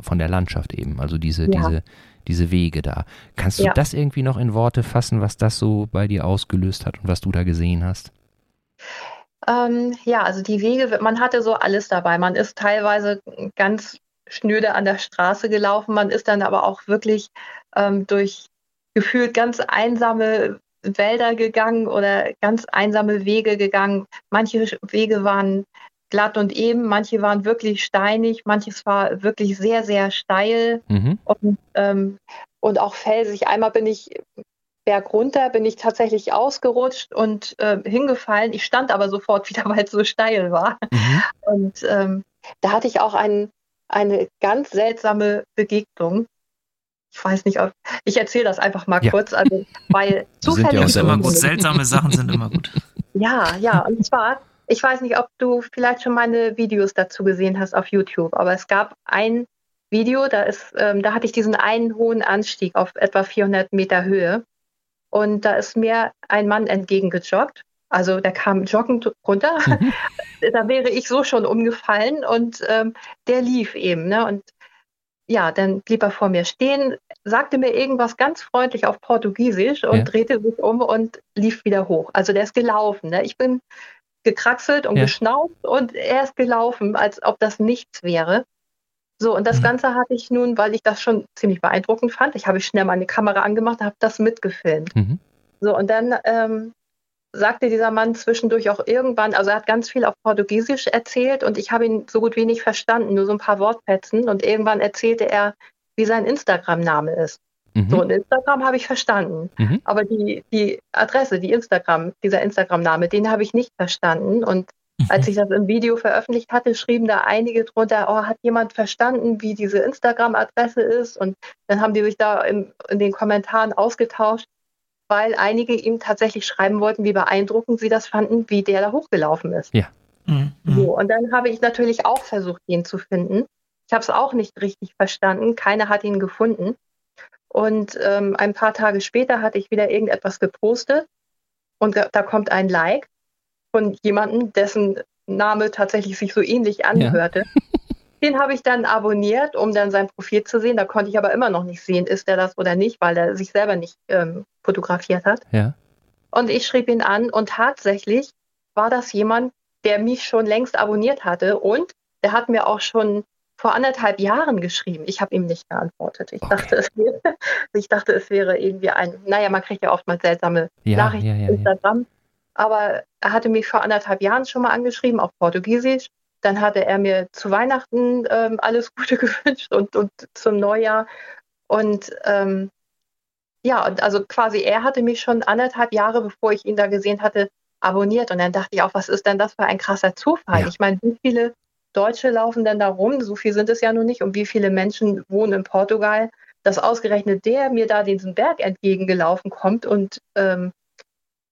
Speaker 1: von der Landschaft eben, also diese, ja. diese, diese Wege da. Kannst du ja. das irgendwie noch in Worte fassen, was das so bei dir ausgelöst hat und was du da gesehen hast?
Speaker 2: Ähm, ja, also die Wege, man hatte so alles dabei. Man ist teilweise ganz schnöde an der Straße gelaufen, man ist dann aber auch wirklich ähm, durch gefühlt ganz einsame Wälder gegangen oder ganz einsame Wege gegangen. Manche Wege waren glatt und eben, manche waren wirklich steinig, manches war wirklich sehr, sehr steil mhm. und, ähm, und auch felsig. Einmal bin ich bergunter bin ich tatsächlich ausgerutscht und äh, hingefallen. Ich stand aber sofort wieder, weil es so steil war. Mhm. Und ähm, da hatte ich auch ein, eine ganz seltsame Begegnung. Ich weiß nicht, ob ich erzähle das einfach mal ja. kurz, also weil
Speaker 3: zufällig ja immer gut. Seltsame Sachen sind immer gut.
Speaker 2: Ja, ja. Und zwar, ich weiß nicht, ob du vielleicht schon meine Videos dazu gesehen hast auf YouTube, aber es gab ein Video, da ist, ähm, da hatte ich diesen einen hohen Anstieg auf etwa 400 Meter Höhe. Und da ist mir ein Mann entgegengejoggt. Also der kam joggend runter. Mhm. da wäre ich so schon umgefallen und ähm, der lief eben. Ne? Und ja, dann blieb er vor mir stehen, sagte mir irgendwas ganz freundlich auf Portugiesisch und ja. drehte sich um und lief wieder hoch. Also der ist gelaufen. Ne? Ich bin gekraxelt und ja. geschnauft und er ist gelaufen, als ob das nichts wäre. So, und das mhm. Ganze hatte ich nun, weil ich das schon ziemlich beeindruckend fand. Ich habe schnell meine Kamera angemacht, habe das mitgefilmt. Mhm. So, und dann ähm, sagte dieser Mann zwischendurch auch irgendwann, also er hat ganz viel auf Portugiesisch erzählt und ich habe ihn so gut wie nicht verstanden, nur so ein paar Wortfetzen. Und irgendwann erzählte er, wie sein Instagram-Name ist. Mhm. So, und Instagram habe ich verstanden. Mhm. Aber die, die Adresse, die Instagram, dieser Instagram-Name, den habe ich nicht verstanden. Und als ich das im Video veröffentlicht hatte, schrieben da einige drunter, oh, hat jemand verstanden, wie diese Instagram-Adresse ist? Und dann haben die sich da in, in, den Kommentaren ausgetauscht, weil einige ihm tatsächlich schreiben wollten, wie beeindruckend sie das fanden, wie der da hochgelaufen ist.
Speaker 1: Ja.
Speaker 2: Mhm. So, und dann habe ich natürlich auch versucht, ihn zu finden. Ich habe es auch nicht richtig verstanden. Keiner hat ihn gefunden. Und ähm, ein paar Tage später hatte ich wieder irgendetwas gepostet und da kommt ein Like von jemandem, dessen Name tatsächlich sich so ähnlich anhörte. Ja. Den habe ich dann abonniert, um dann sein Profil zu sehen. Da konnte ich aber immer noch nicht sehen, ist er das oder nicht, weil er sich selber nicht ähm, fotografiert hat.
Speaker 1: Ja.
Speaker 2: Und ich schrieb ihn an und tatsächlich war das jemand, der mich schon längst abonniert hatte und der hat mir auch schon vor anderthalb Jahren geschrieben. Ich habe ihm nicht geantwortet. Ich, okay. dachte, es wäre, ich dachte, es wäre irgendwie ein, naja, man kriegt ja oftmals seltsame ja, Nachrichten ja, ja, Instagram aber er hatte mich vor anderthalb Jahren schon mal angeschrieben, auf Portugiesisch. Dann hatte er mir zu Weihnachten ähm, alles Gute gewünscht und, und zum Neujahr. Und ähm, ja, also quasi er hatte mich schon anderthalb Jahre, bevor ich ihn da gesehen hatte, abonniert. Und dann dachte ich auch, was ist denn das für ein krasser Zufall? Ja. Ich meine, wie viele Deutsche laufen denn da rum? So viel sind es ja nun nicht. Und wie viele Menschen wohnen in Portugal, dass ausgerechnet der mir da diesen Berg entgegengelaufen kommt und ähm,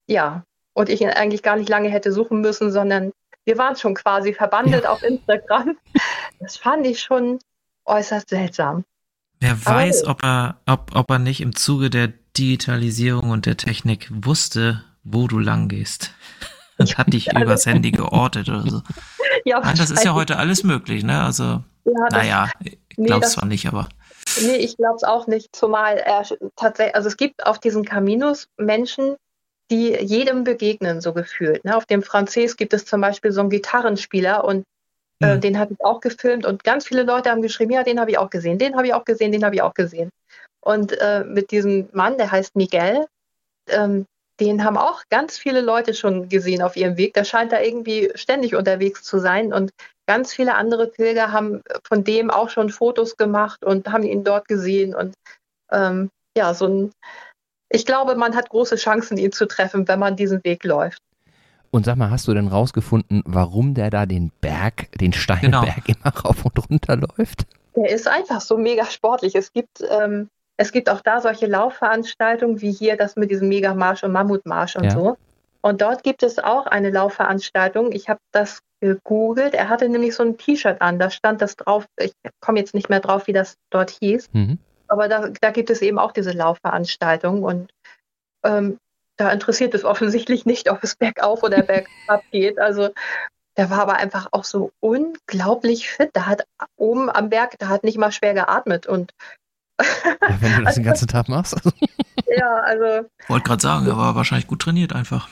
Speaker 2: ja, und ich ihn eigentlich gar nicht lange hätte suchen müssen, sondern wir waren schon quasi verbandelt ja. auf Instagram. Das fand ich schon äußerst seltsam.
Speaker 3: Wer weiß, ob er, ob, ob er nicht im Zuge der Digitalisierung und der Technik wusste, wo du lang gehst. Und hat dich übers Handy geortet oder so. Ja, Nein, das ist ja heute alles möglich, ne? Also, ja, naja, ich glaube es zwar nicht, aber.
Speaker 2: Nee, ich glaube es auch nicht, zumal er tatsächlich, also es gibt auf diesen Caminos Menschen, die jedem begegnen, so gefühlt. Ne? Auf dem Französ gibt es zum Beispiel so einen Gitarrenspieler und äh, mhm. den habe ich auch gefilmt und ganz viele Leute haben geschrieben, ja, den habe ich auch gesehen, den habe ich auch gesehen, den habe ich auch gesehen. Und äh, mit diesem Mann, der heißt Miguel, ähm, den haben auch ganz viele Leute schon gesehen auf ihrem Weg. Der scheint da irgendwie ständig unterwegs zu sein. Und ganz viele andere Pilger haben von dem auch schon Fotos gemacht und haben ihn dort gesehen. Und ähm, ja, so ein, ich glaube, man hat große Chancen, ihn zu treffen, wenn man diesen Weg läuft.
Speaker 1: Und sag mal, hast du denn rausgefunden, warum der da den Berg, den Steinberg genau. immer rauf und runter läuft?
Speaker 2: Der ist einfach so mega sportlich. Es gibt ähm, es gibt auch da solche Laufveranstaltungen wie hier das mit diesem Megamarsch und Mammutmarsch und ja. so. Und dort gibt es auch eine Laufveranstaltung. Ich habe das gegoogelt. Er hatte nämlich so ein T-Shirt an, da stand das drauf. Ich komme jetzt nicht mehr drauf, wie das dort hieß. Mhm. Aber da, da, gibt es eben auch diese Laufveranstaltung. Und ähm, da interessiert es offensichtlich nicht, ob es bergauf oder bergab geht. Also der war aber einfach auch so unglaublich fit. Da hat oben am Berg, da hat nicht mal schwer geatmet. Und
Speaker 1: ja, wenn du das den ganzen Tag machst.
Speaker 2: ja, also.
Speaker 3: Wollte gerade sagen, er war wahrscheinlich gut trainiert einfach.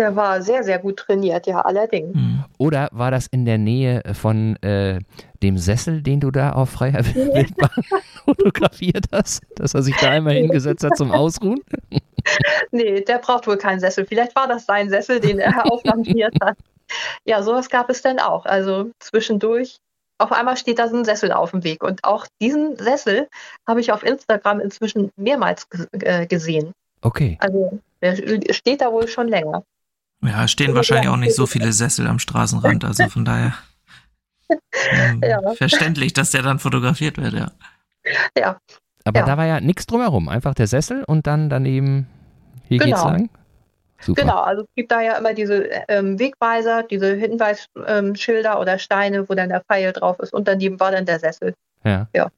Speaker 2: Der war sehr, sehr gut trainiert, ja, allerdings. Mhm.
Speaker 1: Oder war das in der Nähe von äh, dem Sessel, den du da auf freier Wildbahn fotografiert hast, dass er sich da einmal hingesetzt hat zum Ausruhen?
Speaker 2: nee, der braucht wohl keinen Sessel. Vielleicht war das sein Sessel, den er auframpiert hat. Ja, sowas gab es dann auch. Also zwischendurch auf einmal steht da so ein Sessel auf dem Weg. Und auch diesen Sessel habe ich auf Instagram inzwischen mehrmals äh, gesehen.
Speaker 1: Okay.
Speaker 2: Also der steht da wohl schon länger.
Speaker 3: Ja, es stehen wahrscheinlich auch nicht so viele Sessel am Straßenrand, also von daher ähm, ja. verständlich, dass der dann fotografiert wird, ja.
Speaker 2: Ja.
Speaker 1: Aber ja. da war ja nichts drumherum, einfach der Sessel und dann daneben, hier genau. geht's lang.
Speaker 2: Super. Genau, also es gibt da ja immer diese ähm, Wegweiser, diese Hinweisschilder ähm, oder Steine, wo dann der Pfeil drauf ist und daneben war dann der Sessel.
Speaker 1: Ja. ja.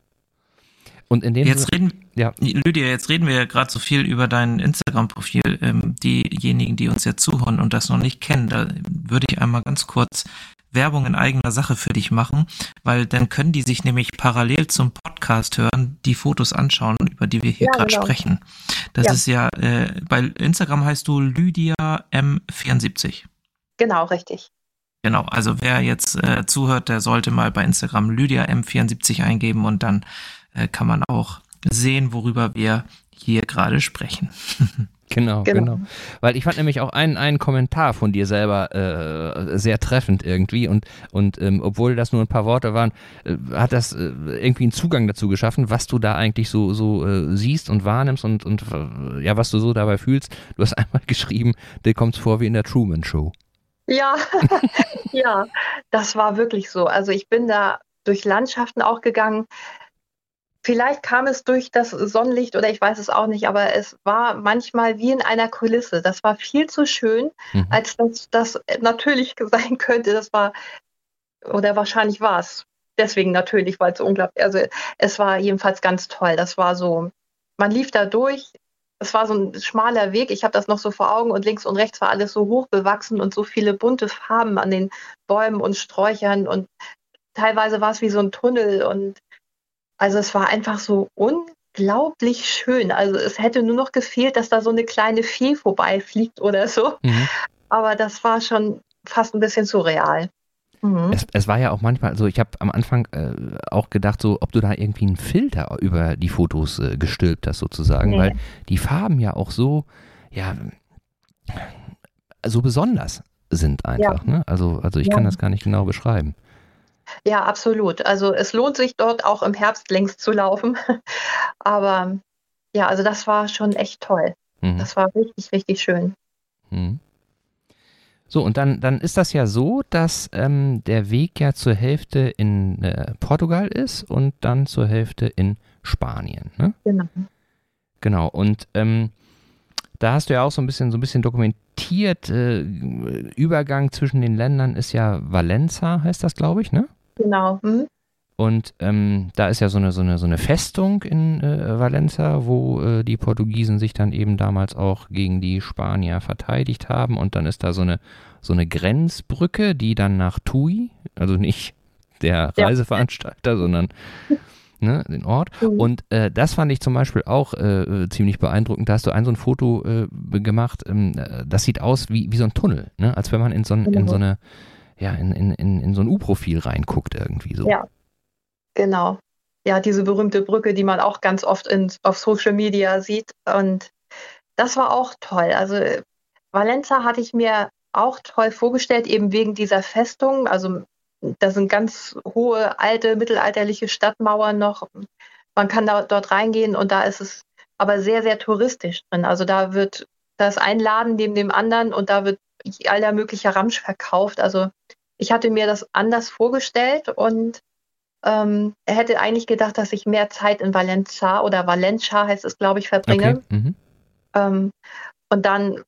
Speaker 1: Und in dem
Speaker 3: jetzt reden, ja. Lydia, jetzt reden wir ja gerade so viel über dein Instagram-Profil. Ähm, diejenigen, die uns jetzt zuhören und das noch nicht kennen, da würde ich einmal ganz kurz Werbung in eigener Sache für dich machen, weil dann können die sich nämlich parallel zum Podcast hören, die Fotos anschauen, über die wir hier ja, gerade genau. sprechen. Das ja. ist ja, äh, bei Instagram heißt du Lydia M74.
Speaker 2: Genau, richtig.
Speaker 3: Genau, also wer jetzt äh, zuhört, der sollte mal bei Instagram Lydia M74 eingeben und dann äh, kann man auch sehen, worüber wir hier gerade sprechen.
Speaker 1: Genau, genau, genau, Weil ich fand nämlich auch einen, einen Kommentar von dir selber äh, sehr treffend irgendwie und, und ähm, obwohl das nur ein paar Worte waren, äh, hat das äh, irgendwie einen Zugang dazu geschaffen, was du da eigentlich so, so äh, siehst und wahrnimmst und, und äh, ja, was du so dabei fühlst. Du hast einmal geschrieben, dir kommt es vor wie in der Truman Show.
Speaker 2: Ja, ja, das war wirklich so. Also ich bin da durch Landschaften auch gegangen. Vielleicht kam es durch das Sonnenlicht oder ich weiß es auch nicht, aber es war manchmal wie in einer Kulisse. Das war viel zu schön, mhm. als dass das natürlich sein könnte. Das war, oder wahrscheinlich war es deswegen natürlich, weil es so unglaublich, also es war jedenfalls ganz toll. Das war so, man lief da durch. Es war so ein schmaler Weg. Ich habe das noch so vor Augen und links und rechts war alles so hoch bewachsen und so viele bunte Farben an den Bäumen und Sträuchern und teilweise war es wie so ein Tunnel und also es war einfach so unglaublich schön. Also es hätte nur noch gefehlt, dass da so eine kleine Fee vorbeifliegt oder so. Mhm. Aber das war schon fast ein bisschen surreal.
Speaker 1: Mhm. Es, es, war ja auch manchmal, also ich habe am Anfang äh, auch gedacht, so ob du da irgendwie einen Filter über die Fotos äh, gestülpt hast sozusagen, nee. weil die Farben ja auch so, ja, so besonders sind einfach. Ja. Ne? Also, also ich ja. kann das gar nicht genau beschreiben.
Speaker 2: Ja, absolut. Also es lohnt sich dort auch im Herbst längst zu laufen. Aber ja, also das war schon echt toll. Mhm. Das war richtig, richtig schön. Mhm.
Speaker 1: So, und dann, dann ist das ja so, dass ähm, der Weg ja zur Hälfte in äh, Portugal ist und dann zur Hälfte in Spanien. Ne?
Speaker 2: Genau.
Speaker 1: Genau, und ähm, da hast du ja auch so ein bisschen, so ein bisschen dokumentiert, äh, Übergang zwischen den Ländern ist ja Valenza, heißt das, glaube ich, ne?
Speaker 2: Genau. Mhm.
Speaker 1: Und ähm, da ist ja so eine, so eine, so eine Festung in äh, Valencia, wo äh, die Portugiesen sich dann eben damals auch gegen die Spanier verteidigt haben. Und dann ist da so eine, so eine Grenzbrücke, die dann nach Tui, also nicht der Reiseveranstalter, ja. sondern ne, den Ort. Mhm. Und äh, das fand ich zum Beispiel auch äh, ziemlich beeindruckend. Da hast du ein so ein Foto äh, gemacht, ähm, das sieht aus wie, wie so ein Tunnel, ne? als wenn man in so, ein, in so eine, ja, in, in, in, in so ein U-Profil reinguckt irgendwie so.
Speaker 2: Ja, genau. Ja, diese berühmte Brücke, die man auch ganz oft in, auf Social Media sieht. Und das war auch toll. Also Valenza hatte ich mir auch toll vorgestellt, eben wegen dieser Festung. Also da sind ganz hohe, alte, mittelalterliche Stadtmauern noch. Man kann da, dort reingehen und da ist es aber sehr, sehr touristisch drin. Also da wird, da ist ein Laden neben dem anderen und da wird aller möglicher Ramsch verkauft. Also ich hatte mir das anders vorgestellt und ähm, er hätte eigentlich gedacht, dass ich mehr Zeit in Valencia oder Valencia heißt es, glaube ich, verbringe. Okay. Mhm. Ähm, und dann,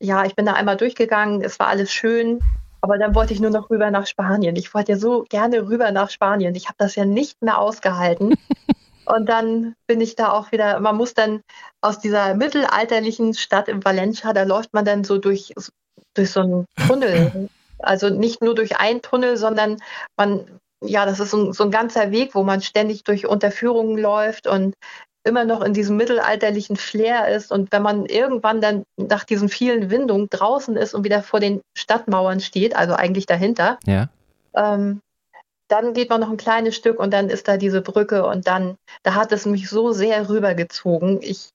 Speaker 2: ja, ich bin da einmal durchgegangen, es war alles schön. Aber dann wollte ich nur noch rüber nach Spanien. Ich wollte ja so gerne rüber nach Spanien. Ich habe das ja nicht mehr ausgehalten. Und dann bin ich da auch wieder, man muss dann aus dieser mittelalterlichen Stadt in Valencia, da läuft man dann so durch, durch so einen Tunnel. Also nicht nur durch einen Tunnel, sondern man, ja, das ist so ein, so ein ganzer Weg, wo man ständig durch Unterführungen läuft und immer noch in diesem mittelalterlichen Flair ist. Und wenn man irgendwann dann nach diesen vielen Windungen draußen ist und wieder vor den Stadtmauern steht, also eigentlich dahinter,
Speaker 1: ja.
Speaker 2: ähm, dann geht man noch ein kleines Stück und dann ist da diese Brücke und dann, da hat es mich so sehr rübergezogen. Ich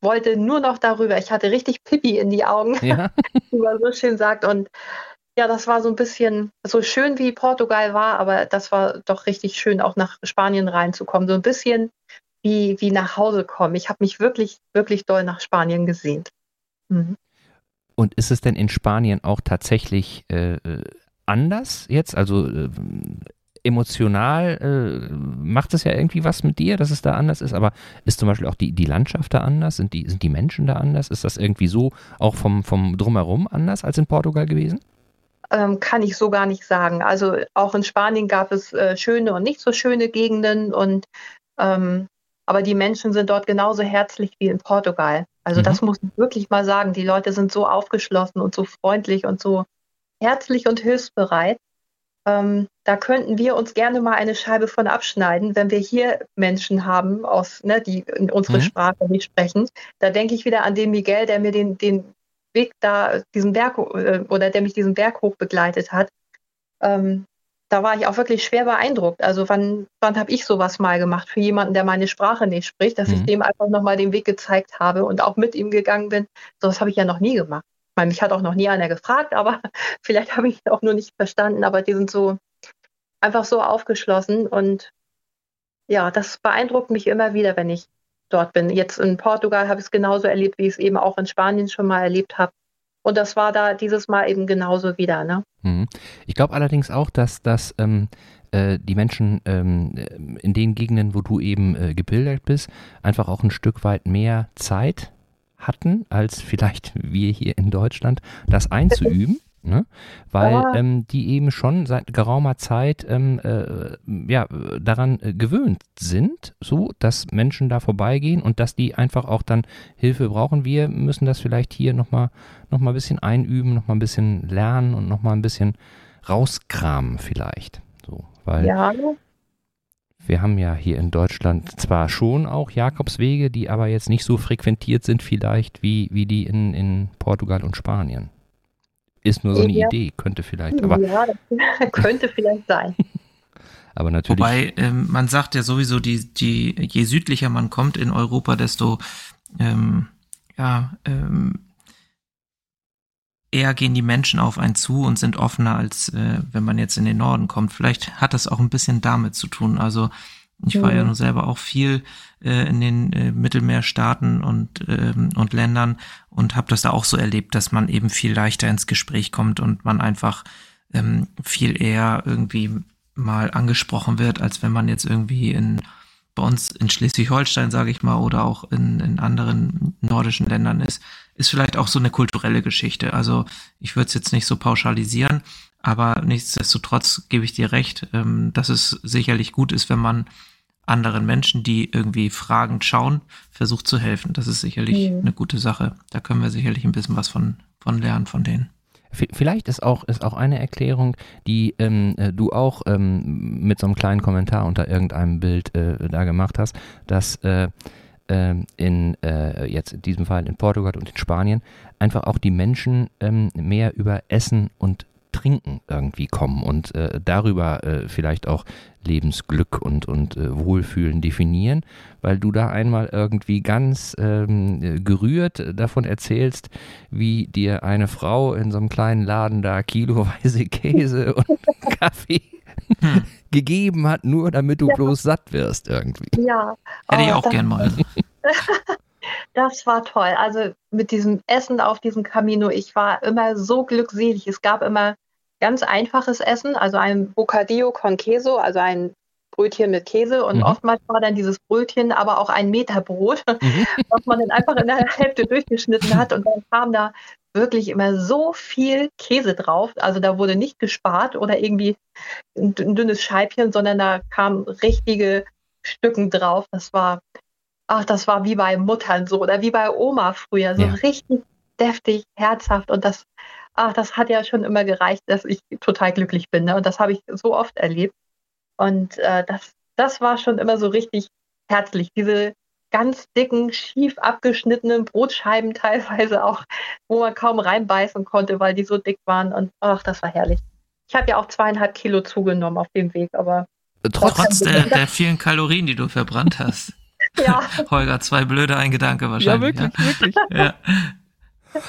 Speaker 2: wollte nur noch darüber. Ich hatte richtig Pippi in die Augen, ja. wie man so schön sagt. Und ja, das war so ein bisschen so schön wie Portugal war, aber das war doch richtig schön, auch nach Spanien reinzukommen. So ein bisschen wie, wie nach Hause kommen. Ich habe mich wirklich, wirklich doll nach Spanien gesehnt.
Speaker 1: Mhm. Und ist es denn in Spanien auch tatsächlich äh, äh anders jetzt? Also äh, emotional äh, macht es ja irgendwie was mit dir, dass es da anders ist, aber ist zum Beispiel auch die, die Landschaft da anders? Sind die, sind die Menschen da anders? Ist das irgendwie so auch vom, vom Drumherum anders als in Portugal gewesen?
Speaker 2: Ähm, kann ich so gar nicht sagen. Also auch in Spanien gab es äh, schöne und nicht so schöne Gegenden und ähm, aber die Menschen sind dort genauso herzlich wie in Portugal. Also mhm. das muss ich wirklich mal sagen. Die Leute sind so aufgeschlossen und so freundlich und so herzlich und hilfsbereit. Ähm, da könnten wir uns gerne mal eine Scheibe von abschneiden, wenn wir hier Menschen haben, aus, ne, die in unsere mhm. Sprache nicht sprechen. Da denke ich wieder an den Miguel, der mir den, den Weg da, diesen Berg äh, oder der mich diesen Berg hoch begleitet hat. Ähm, da war ich auch wirklich schwer beeindruckt. Also wann, wann habe ich sowas mal gemacht für jemanden, der meine Sprache nicht spricht, dass mhm. ich dem einfach nochmal den Weg gezeigt habe und auch mit ihm gegangen bin. Sowas habe ich ja noch nie gemacht. Ich meine, mich hat auch noch nie einer gefragt, aber vielleicht habe ich auch nur nicht verstanden. Aber die sind so einfach so aufgeschlossen und ja, das beeindruckt mich immer wieder, wenn ich dort bin. Jetzt in Portugal habe ich es genauso erlebt, wie ich es eben auch in Spanien schon mal erlebt habe. Und das war da dieses Mal eben genauso wieder. Ne?
Speaker 1: Mhm. Ich glaube allerdings auch, dass, dass ähm, äh, die Menschen ähm, in den Gegenden, wo du eben äh, gebildet bist, einfach auch ein Stück weit mehr Zeit hatten, als vielleicht wir hier in Deutschland, das einzuüben. Ne? Weil ähm, die eben schon seit geraumer Zeit ähm, äh, ja, daran äh, gewöhnt sind, so dass Menschen da vorbeigehen und dass die einfach auch dann Hilfe brauchen. Wir müssen das vielleicht hier nochmal noch mal ein bisschen einüben, nochmal ein bisschen lernen und nochmal ein bisschen rauskramen vielleicht. So, weil ja. Wir haben ja hier in Deutschland zwar schon auch Jakobswege, die aber jetzt nicht so frequentiert sind vielleicht wie, wie die in, in Portugal und Spanien. Ist nur so eine ja. Idee, könnte vielleicht. Aber
Speaker 2: ja, das könnte vielleicht sein.
Speaker 1: aber natürlich.
Speaker 3: Wobei, ähm, man sagt ja sowieso, die, die, je südlicher man kommt in Europa, desto ähm, ja, ähm, eher gehen die Menschen auf einen zu und sind offener, als äh, wenn man jetzt in den Norden kommt. Vielleicht hat das auch ein bisschen damit zu tun. Also ich war ja nun selber auch viel äh, in den äh, Mittelmeerstaaten und, ähm, und Ländern und habe das da auch so erlebt, dass man eben viel leichter ins Gespräch kommt und man einfach ähm, viel eher irgendwie mal angesprochen wird, als wenn man jetzt irgendwie in bei uns in Schleswig-Holstein, sage ich mal, oder auch in, in anderen nordischen Ländern ist, ist vielleicht auch so eine kulturelle Geschichte. Also ich würde es jetzt nicht so pauschalisieren, aber nichtsdestotrotz gebe ich dir recht, ähm, dass es sicherlich gut ist, wenn man anderen Menschen, die irgendwie fragend schauen, versucht zu helfen. Das ist sicherlich mhm. eine gute Sache. Da können wir sicherlich ein bisschen was von, von lernen von denen.
Speaker 1: Vielleicht ist auch, ist auch eine Erklärung, die ähm, äh, du auch ähm, mit so einem kleinen Kommentar unter irgendeinem Bild äh, da gemacht hast, dass äh, ähm, in äh, jetzt in diesem Fall in Portugal und in Spanien einfach auch die Menschen ähm, mehr über Essen und Trinken irgendwie kommen und äh, darüber äh, vielleicht auch Lebensglück und, und äh, Wohlfühlen definieren, weil du da einmal irgendwie ganz ähm, gerührt davon erzählst, wie dir eine Frau in so einem kleinen Laden da kiloweise Käse und Kaffee hm. Gegeben hat, nur damit du ja. bloß satt wirst irgendwie.
Speaker 2: Ja.
Speaker 3: Hätte ich oh, auch gern mal.
Speaker 2: Das war toll. Also mit diesem Essen auf diesem Camino, ich war immer so glückselig. Es gab immer ganz einfaches Essen, also ein Bocadillo con Queso, also ein Brötchen mit Käse und mhm. oftmals war dann dieses Brötchen aber auch ein Meterbrot, mhm. was man dann einfach in der Hälfte durchgeschnitten hat und dann kam da wirklich immer so viel Käse drauf. Also da wurde nicht gespart oder irgendwie ein, dünnes Scheibchen, sondern da kamen richtige Stücken drauf. Das war, ach, das war wie bei Muttern so oder wie bei Oma früher, so ja. richtig deftig, herzhaft und das ach, das hat ja schon immer gereicht, dass ich total glücklich bin. Ne? Und das habe ich so oft erlebt. Und äh, das, das war schon immer so richtig herzlich. Diese ganz dicken, schief abgeschnittenen Brotscheiben teilweise auch, wo man kaum reinbeißen konnte, weil die so dick waren. Und ach, das war herrlich. Ich habe ja auch zweieinhalb Kilo zugenommen auf dem Weg, aber.
Speaker 3: Trotz der, der vielen Kalorien, die du verbrannt hast. Ja. Holger, zwei blöde, ein Gedanke wahrscheinlich.
Speaker 1: Ja, wirklich, ja. wirklich. Ja.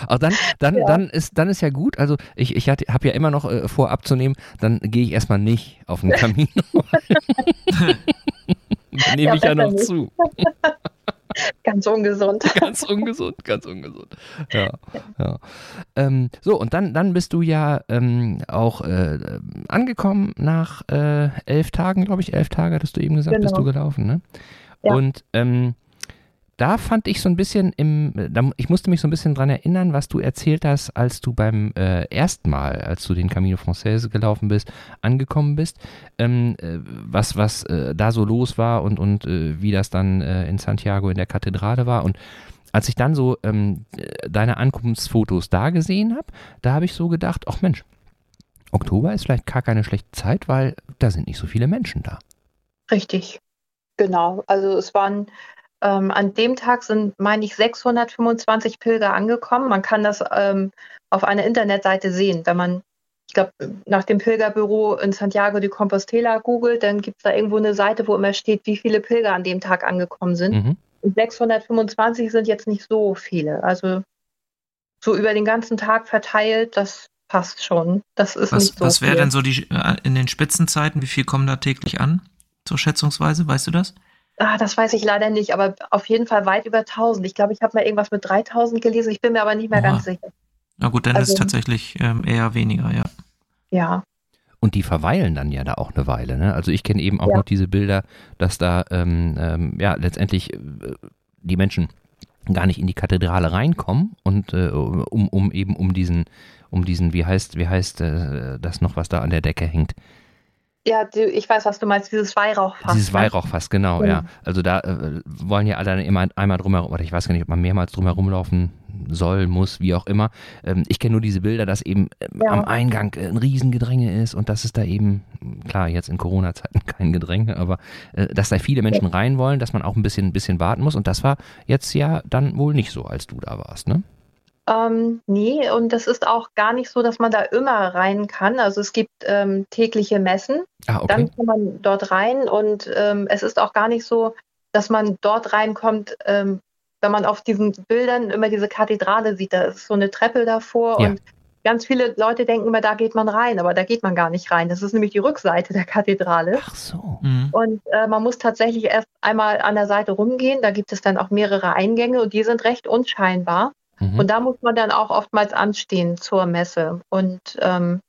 Speaker 1: Aber dann, dann, ja. dann, ist, dann ist ja gut. Also ich, ich habe ja immer noch äh, vor abzunehmen, dann gehe ich erstmal nicht auf den Kamin. nehme ja, ich ja noch nicht. zu.
Speaker 2: Ganz ungesund.
Speaker 1: Ganz ungesund, ganz ungesund. Ja, ja. Ähm, so, und dann, dann bist du ja ähm, auch äh, angekommen nach äh, elf Tagen, glaube ich, elf Tage hattest du eben gesagt, genau. bist du gelaufen, ne? Ja. Und ähm, da fand ich so ein bisschen im, ich musste mich so ein bisschen dran erinnern, was du erzählt hast, als du beim äh, ersten Mal, als du den Camino Française gelaufen bist, angekommen bist, ähm, äh, was, was äh, da so los war und, und äh, wie das dann äh, in Santiago in der Kathedrale war. Und als ich dann so ähm, deine Ankunftsfotos da gesehen habe, da habe ich so gedacht, ach Mensch, Oktober ist vielleicht gar keine schlechte Zeit, weil da sind nicht so viele Menschen da.
Speaker 2: Richtig, genau. Also es waren ähm, an dem Tag sind, meine ich, 625 Pilger angekommen. Man kann das ähm, auf einer Internetseite sehen. Wenn man, ich glaube, nach dem Pilgerbüro in Santiago de Compostela googelt, dann gibt es da irgendwo eine Seite, wo immer steht, wie viele Pilger an dem Tag angekommen sind. Mhm. 625 sind jetzt nicht so viele. Also so über den ganzen Tag verteilt, das passt schon. Das ist
Speaker 3: was,
Speaker 2: nicht so
Speaker 3: Was wäre denn so die äh, in den Spitzenzeiten? Wie viel kommen da täglich an? So schätzungsweise, weißt du das?
Speaker 2: Ah, das weiß ich leider nicht, aber auf jeden Fall weit über 1000. Ich glaube, ich habe mal irgendwas mit 3000 gelesen. Ich bin mir aber nicht mehr Oha. ganz sicher.
Speaker 3: Na gut, dann also, ist tatsächlich ähm, eher weniger, ja.
Speaker 2: Ja.
Speaker 1: Und die verweilen dann ja da auch eine Weile. Ne? Also ich kenne eben auch ja. noch diese Bilder, dass da ähm, ähm, ja letztendlich äh, die Menschen gar nicht in die Kathedrale reinkommen und äh, um, um eben um diesen um diesen wie heißt wie heißt äh, das noch was da an der Decke hängt
Speaker 2: ja, ich weiß, was du meinst, dieses Weihrauchfass.
Speaker 1: Dieses ne? Weihrauchfass, genau, ja. ja. Also da äh, wollen ja alle immer einmal drumherum, oder ich weiß gar nicht, ob man mehrmals drumherum laufen soll, muss, wie auch immer. Ähm, ich kenne nur diese Bilder, dass eben ähm, ja. am Eingang ein Riesengedränge ist und dass es da eben, klar, jetzt in Corona-Zeiten kein Gedränge, aber äh, dass da viele Menschen rein wollen, dass man auch ein bisschen, ein bisschen warten muss. Und das war jetzt ja dann wohl nicht so, als du da warst, ne?
Speaker 2: Ähm, nee, und das ist auch gar nicht so, dass man da immer rein kann. Also es gibt ähm, tägliche Messen, ah, okay. dann kann man dort rein und ähm, es ist auch gar nicht so, dass man dort reinkommt, ähm, wenn man auf diesen Bildern immer diese Kathedrale sieht, da ist so eine Treppe davor ja. und ganz viele Leute denken immer, da geht man rein, aber da geht man gar nicht rein. Das ist nämlich die Rückseite der Kathedrale.
Speaker 1: Ach so.
Speaker 2: Mhm. Und äh, man muss tatsächlich erst einmal an der Seite rumgehen. Da gibt es dann auch mehrere Eingänge und die sind recht unscheinbar. Mhm. Und da muss man dann auch oftmals anstehen zur Messe. Und ähm,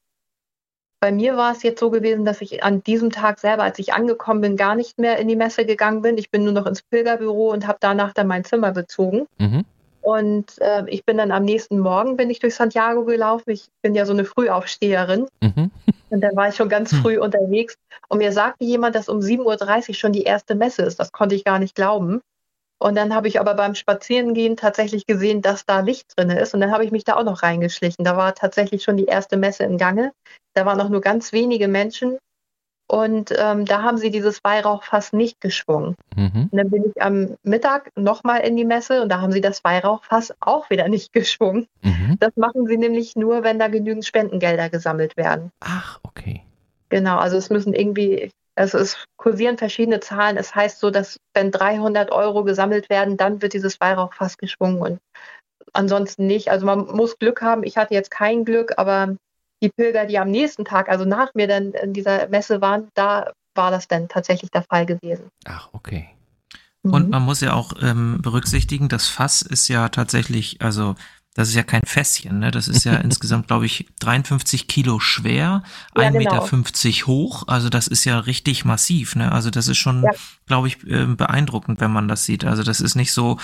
Speaker 2: bei mir war es jetzt so gewesen, dass ich an diesem Tag selber, als ich angekommen bin, gar nicht mehr in die Messe gegangen bin. Ich bin nur noch ins Pilgerbüro und habe danach dann mein Zimmer bezogen. Mhm. Und äh, ich bin dann am nächsten Morgen bin ich durch Santiago gelaufen. Ich bin ja so eine Frühaufsteherin. Mhm. Und dann war ich schon ganz hm. früh mhm. unterwegs. Und mir sagte jemand, dass um 7.30 Uhr schon die erste Messe ist. Das konnte ich gar nicht glauben. Und dann habe ich aber beim Spazierengehen tatsächlich gesehen, dass da Licht drin ist. Und dann habe ich mich da auch noch reingeschlichen. Da war tatsächlich schon die erste Messe in Gange. Da waren noch nur ganz wenige Menschen. Und ähm, da haben sie dieses Weihrauchfass nicht geschwungen. Mhm. Und dann bin ich am Mittag nochmal in die Messe und da haben sie das Weihrauchfass auch wieder nicht geschwungen. Mhm. Das machen sie nämlich nur, wenn da genügend Spendengelder gesammelt werden.
Speaker 1: Ach, okay.
Speaker 2: Genau, also es müssen irgendwie, also es kursieren verschiedene Zahlen. Es heißt so, dass wenn 300 Euro gesammelt werden, dann wird dieses Weihrauchfass geschwungen und ansonsten nicht. Also man muss Glück haben. Ich hatte jetzt kein Glück, aber die Pilger, die am nächsten Tag, also nach mir dann in dieser Messe waren, da war das dann tatsächlich der Fall gewesen.
Speaker 1: Ach, okay.
Speaker 3: Und mhm. man muss ja auch ähm, berücksichtigen, das Fass ist ja tatsächlich, also das ist ja kein Fässchen, ne? Das ist ja insgesamt, glaube ich, 53 Kilo schwer, ja, 1,50 genau. Meter hoch. Also das ist ja richtig massiv, ne? Also das ist schon, ja. glaube ich, äh, beeindruckend, wenn man das sieht. Also das ist nicht so,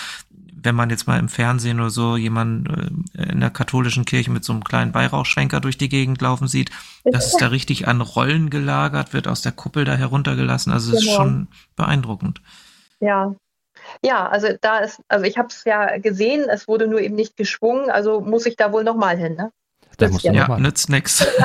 Speaker 3: wenn man jetzt mal im Fernsehen oder so jemanden äh, in der katholischen Kirche mit so einem kleinen Weihrauchschwenker durch die Gegend laufen sieht, das ist da richtig an Rollen gelagert, wird aus der Kuppel da heruntergelassen. Also es genau. ist schon beeindruckend.
Speaker 2: Ja, ja, also da ist, also ich habe es ja gesehen, es wurde nur eben nicht geschwungen, also muss ich da wohl nochmal hin, ne?
Speaker 1: Da musst du
Speaker 3: ja, mal. nützt nix.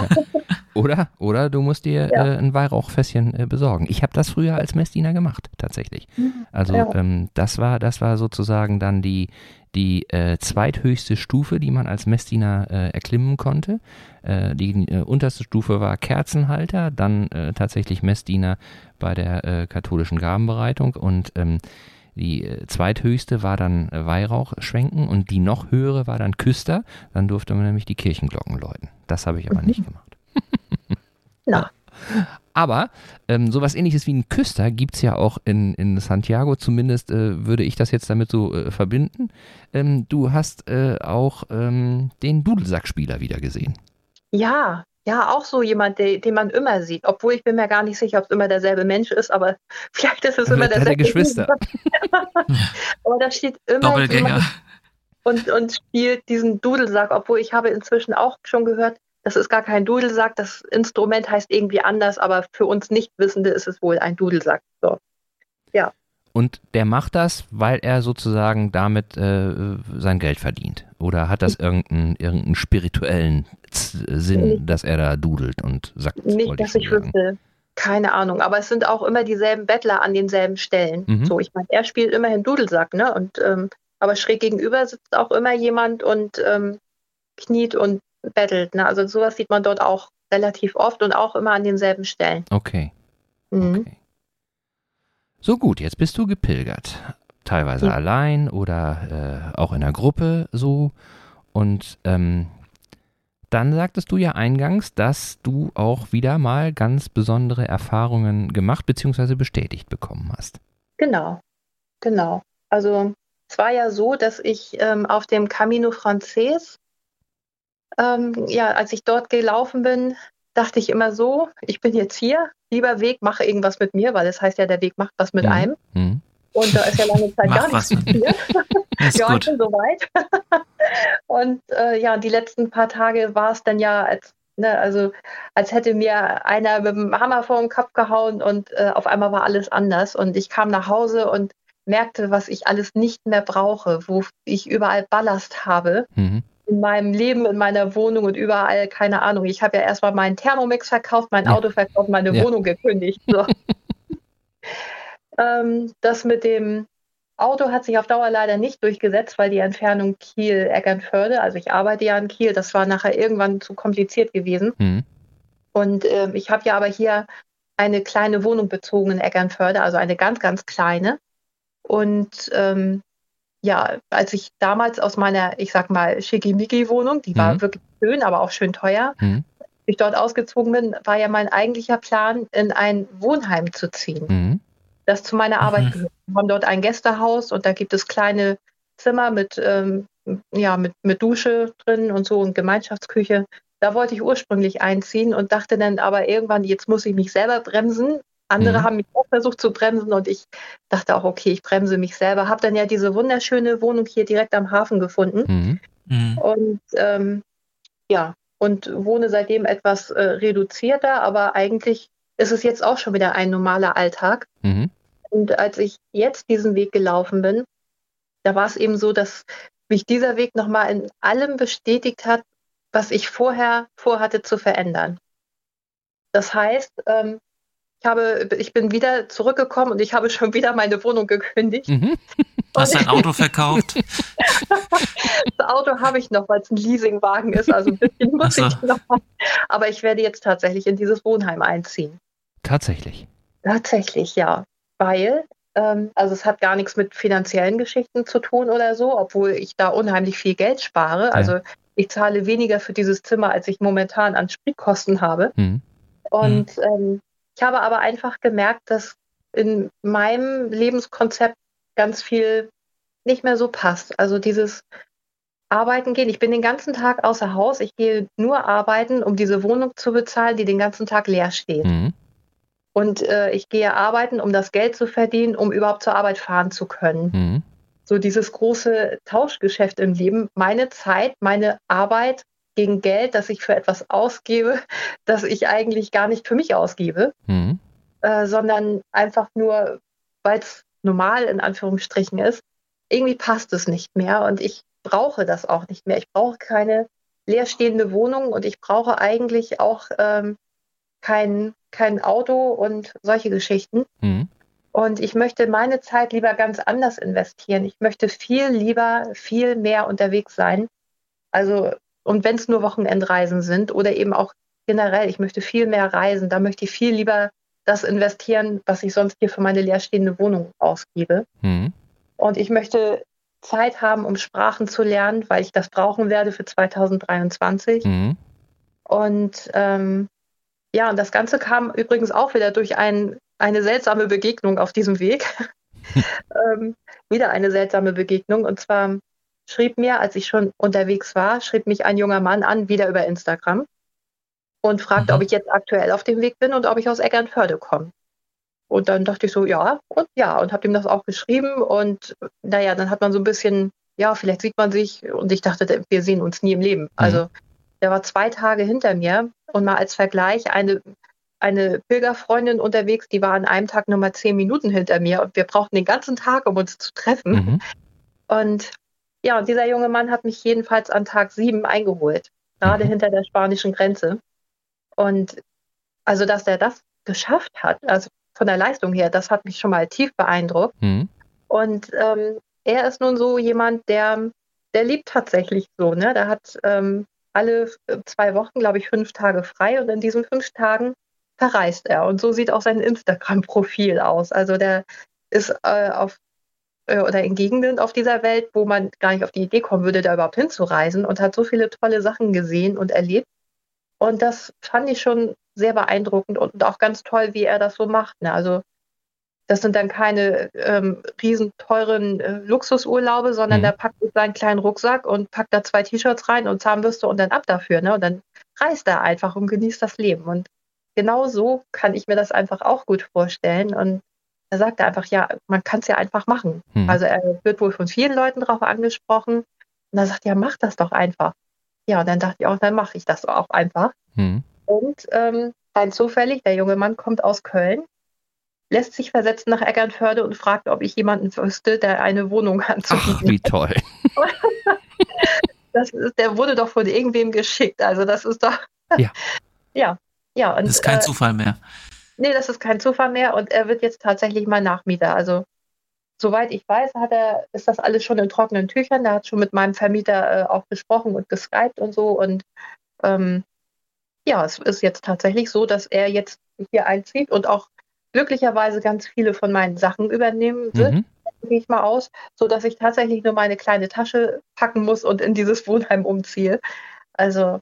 Speaker 1: Oder, oder du musst dir ja. äh, ein Weihrauchfässchen äh, besorgen. Ich habe das früher als Messdiener gemacht, tatsächlich. Mhm. Also ja. ähm, das war, das war sozusagen dann die, die äh, zweithöchste Stufe, die man als Messdiener äh, erklimmen konnte. Äh, die äh, unterste Stufe war Kerzenhalter, dann tatsächlich Messdiener bei der katholischen Gabenbereitung und ähm, die äh, zweithöchste war dann äh, Weihrauch schwenken und die noch höhere war dann Küster. Dann durfte man nämlich die Kirchenglocken läuten. Das habe ich aber nicht gemacht.
Speaker 2: Na.
Speaker 1: Aber ähm, sowas ähnliches wie ein Küster gibt es ja auch in, in Santiago, zumindest äh, würde ich das jetzt damit so äh, verbinden. Ähm, du hast äh, auch ähm, den Dudelsackspieler wieder gesehen.
Speaker 2: Ja, ja, auch so jemand, den, den man immer sieht. Obwohl ich bin mir gar nicht sicher, ob es immer derselbe Mensch ist, aber vielleicht ist es immer derselbe.
Speaker 1: Der Geschwister.
Speaker 2: aber da steht immer jemand und, und spielt diesen Dudelsack, obwohl ich habe inzwischen auch schon gehört, das ist gar kein Dudelsack, das Instrument heißt irgendwie anders, aber für uns Nichtwissende ist es wohl ein Dudelsack. So. Ja.
Speaker 1: Und der macht das, weil er sozusagen damit äh, sein Geld verdient. Oder hat das irgendeinen, irgendeinen spirituellen Sinn, nicht, dass er da dudelt und sagt?
Speaker 2: Nicht, dass ich wüsste. Keine Ahnung. Aber es sind auch immer dieselben Bettler an denselben Stellen. Mhm. So, ich meine, er spielt immerhin Dudelsack, ne? Und ähm, aber schräg gegenüber sitzt auch immer jemand und ähm, kniet und bettelt. Ne? Also sowas sieht man dort auch relativ oft und auch immer an denselben Stellen.
Speaker 1: Okay. Mhm. okay. So gut, jetzt bist du gepilgert. Teilweise ja. allein oder äh, auch in einer Gruppe so. Und ähm, dann sagtest du ja eingangs, dass du auch wieder mal ganz besondere Erfahrungen gemacht bzw. bestätigt bekommen hast.
Speaker 2: Genau, genau. Also es war ja so, dass ich ähm, auf dem Camino Frances, ähm, ja, als ich dort gelaufen bin, dachte ich immer so, ich bin jetzt hier, lieber Weg, mache irgendwas mit mir, weil es heißt ja, der Weg macht was mit mhm. einem. Mhm. Und da ist ja lange Zeit gar nichts passiert. ja, ich bin soweit. und äh, ja, die letzten paar Tage war es dann ja, als, ne, also, als hätte mir einer mit dem Hammer vor den Kopf gehauen und äh, auf einmal war alles anders. Und ich kam nach Hause und merkte, was ich alles nicht mehr brauche, wo ich überall Ballast habe. Mhm in meinem Leben, in meiner Wohnung und überall, keine Ahnung. Ich habe ja erstmal meinen Thermomix verkauft, mein ja. Auto verkauft, meine ja. Wohnung gekündigt. So. ähm, das mit dem Auto hat sich auf Dauer leider nicht durchgesetzt, weil die Entfernung Kiel-Eckernförde, also ich arbeite ja in Kiel, das war nachher irgendwann zu kompliziert gewesen. Mhm. Und äh, ich habe ja aber hier eine kleine Wohnung bezogen in Eckernförde, also eine ganz, ganz kleine. Und ähm, ja, als ich damals aus meiner, ich sag mal, Schickimicki-Wohnung, die war mhm. wirklich schön, aber auch schön teuer, mhm. ich dort ausgezogen bin, war ja mein eigentlicher Plan, in ein Wohnheim zu ziehen, mhm. Das zu meiner Arbeit mhm. gehört. Wir haben dort ein Gästehaus und da gibt es kleine Zimmer mit, ähm, ja, mit, mit Dusche drin und so und Gemeinschaftsküche. Da wollte ich ursprünglich einziehen und dachte dann aber irgendwann, jetzt muss ich mich selber bremsen, Andere mhm. haben mich auch versucht zu bremsen und ich dachte auch, okay, ich bremse mich selber. Habe dann ja diese wunderschöne Wohnung hier direkt am Hafen gefunden. Mhm. Mhm. Und ähm, ja, und wohne seitdem etwas äh, reduzierter, aber eigentlich ist es jetzt auch schon wieder ein normaler Alltag. Mhm. Und als ich jetzt diesen Weg gelaufen bin, da war es eben so, dass mich dieser Weg nochmal in allem bestätigt hat, was ich vorher vorhatte zu verändern. Das heißt, ähm, ich, habe, ich bin wieder zurückgekommen und ich habe schon wieder meine Wohnung gekündigt. Mhm.
Speaker 3: Hast dein Auto verkauft?
Speaker 2: das Auto habe ich noch, weil es ein Leasingwagen ist. Also ein bisschen muss so. ich noch. Aber ich werde jetzt tatsächlich in dieses Wohnheim einziehen.
Speaker 1: Tatsächlich.
Speaker 2: Tatsächlich, ja. Weil, ähm, also es hat gar nichts mit finanziellen Geschichten zu tun oder so, obwohl ich da unheimlich viel Geld spare. Ja. Also ich zahle weniger für dieses Zimmer, als ich momentan an Spritkosten habe. Mhm. Und mhm. Ähm, ich habe aber einfach gemerkt, dass in meinem Lebenskonzept ganz viel nicht mehr so passt. Also dieses Arbeiten gehen. Ich bin den ganzen Tag außer Haus. Ich gehe nur arbeiten, um diese Wohnung zu bezahlen, die den ganzen Tag leer steht. Mhm. Und äh, ich gehe arbeiten, um das Geld zu verdienen, um überhaupt zur Arbeit fahren zu können. Mhm. So dieses große Tauschgeschäft im Leben. Meine Zeit, meine Arbeit gegen Geld, das ich für etwas ausgebe, das ich eigentlich gar nicht für mich ausgebe, mhm. äh, sondern einfach nur, weil es normal in Anführungsstrichen ist. Irgendwie passt es nicht mehr und ich brauche das auch nicht mehr. Ich brauche keine leerstehende Wohnung und ich brauche eigentlich auch ähm, kein, kein Auto und solche Geschichten. Mhm. Und ich möchte meine Zeit lieber ganz anders investieren. Ich möchte viel lieber, viel mehr unterwegs sein. Also, und wenn es nur Wochenendreisen sind oder eben auch generell, ich möchte viel mehr reisen, da möchte ich viel lieber das investieren, was ich sonst hier für meine leerstehende Wohnung ausgebe. Mhm. Und ich möchte Zeit haben, um Sprachen zu lernen, weil ich das brauchen werde für 2023. Mhm. Und ähm, ja, und das Ganze kam übrigens auch wieder durch ein, eine seltsame Begegnung auf diesem Weg. ähm, wieder eine seltsame Begegnung. Und zwar schrieb mir, als ich schon unterwegs war, schrieb mich ein junger Mann an, wieder über Instagram und fragte, mhm. ob ich jetzt aktuell auf dem Weg bin und ob ich aus Eckernförde komme. Und dann dachte ich so, ja, und ja, und habe ihm das auch geschrieben. Und naja, dann hat man so ein bisschen, ja, vielleicht sieht man sich. Und ich dachte, wir sehen uns nie im Leben. Mhm. Also der war zwei Tage hinter mir. Und mal als Vergleich, eine, eine Pilgerfreundin unterwegs, die war an einem Tag nur mal zehn Minuten hinter mir. Und wir brauchten den ganzen Tag, um uns zu treffen. Mhm. Und ja, und dieser junge Mann hat mich jedenfalls an Tag sieben eingeholt, gerade mhm. hinter der spanischen Grenze. Und also, dass er das geschafft hat, also von der Leistung her, das hat mich schon mal tief beeindruckt. Mhm. Und ähm, er ist nun so jemand, der, der liebt tatsächlich so, ne? Der hat ähm, alle zwei Wochen, glaube ich, fünf Tage frei und in diesen fünf Tagen verreist er. Und so sieht auch sein Instagram-Profil aus. Also der ist äh, auf äh, oder in Gegenden auf dieser Welt, wo man gar nicht auf die Idee kommen würde, da überhaupt hinzureisen und hat so viele tolle Sachen gesehen und erlebt. Und das fand ich schon sehr beeindruckend und auch ganz toll, wie er das so macht. Ne? Also das sind dann keine ähm, riesen teuren äh, Luxusurlaube, sondern mhm. der packt seinen kleinen Rucksack und packt da zwei T-Shirts rein und Zahnbürste und dann ab dafür. Ne? Und dann reist er einfach und genießt das Leben. Und genau so kann ich mir das einfach auch gut vorstellen. Und er sagt einfach, ja, man kann es ja einfach machen. Mhm. Also er wird wohl von vielen Leuten darauf angesprochen. Und er sagt, ja, mach das doch einfach. Ja, und dann dachte ich auch, dann mache ich das auch einfach. Hm. Und ähm, rein zufällig, der junge Mann kommt aus Köln, lässt sich versetzen nach Eckernförde und fragt, ob ich jemanden wüsste, der eine Wohnung anzubieten
Speaker 1: Ach, wie toll.
Speaker 2: das ist, der wurde doch von irgendwem geschickt. Also das ist doch.
Speaker 1: Ja.
Speaker 2: ja. Ja,
Speaker 3: und, das ist kein äh, Zufall mehr.
Speaker 2: Nee, das ist kein Zufall mehr und er wird jetzt tatsächlich mal Nachmieter. Also soweit ich weiß, hat er, ist das alles schon in trockenen Tüchern. Der hat schon mit meinem Vermieter äh, auch gesprochen und geskypt und so. Und ähm, ja, es ist jetzt tatsächlich so, dass er jetzt hier einzieht und auch glücklicherweise ganz viele von meinen Sachen übernehmen wird, mhm. gehe ich mal aus, sodass ich tatsächlich nur meine kleine Tasche packen muss und in dieses Wohnheim umziehe. Also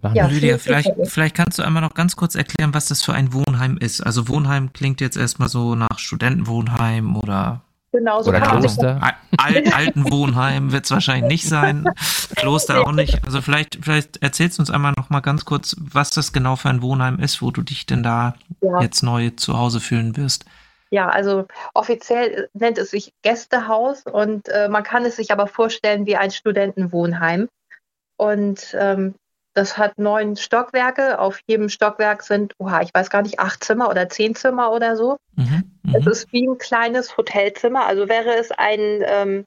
Speaker 3: Machen ja, Lydia, vielleicht, vielleicht kannst du einmal noch ganz kurz erklären, was das für ein Wohnheim ist. Also Wohnheim klingt jetzt erstmal so nach Studentenwohnheim oder
Speaker 2: Genau, so
Speaker 1: Oder Kloster.
Speaker 3: Al Altenwohnheim wird es wahrscheinlich nicht sein. Kloster auch nicht. Also vielleicht, vielleicht erzählst du uns einmal noch mal ganz kurz, was das genau für ein Wohnheim ist, wo du dich denn da
Speaker 2: ja.
Speaker 3: jetzt neu zu Hause fühlen wirst.
Speaker 2: Ja, also offiziell nennt es sich Gästehaus und äh, man kann es sich aber vorstellen wie ein Studentenwohnheim. Und ähm, das hat neun Stockwerke. Auf jedem Stockwerk sind, oha, ich weiß gar nicht, acht Zimmer oder zehn Zimmer oder so.
Speaker 3: Mhm,
Speaker 2: Es
Speaker 3: mhm.
Speaker 2: ist wie ein kleines Hotelzimmer. Also wäre es ein, ähm,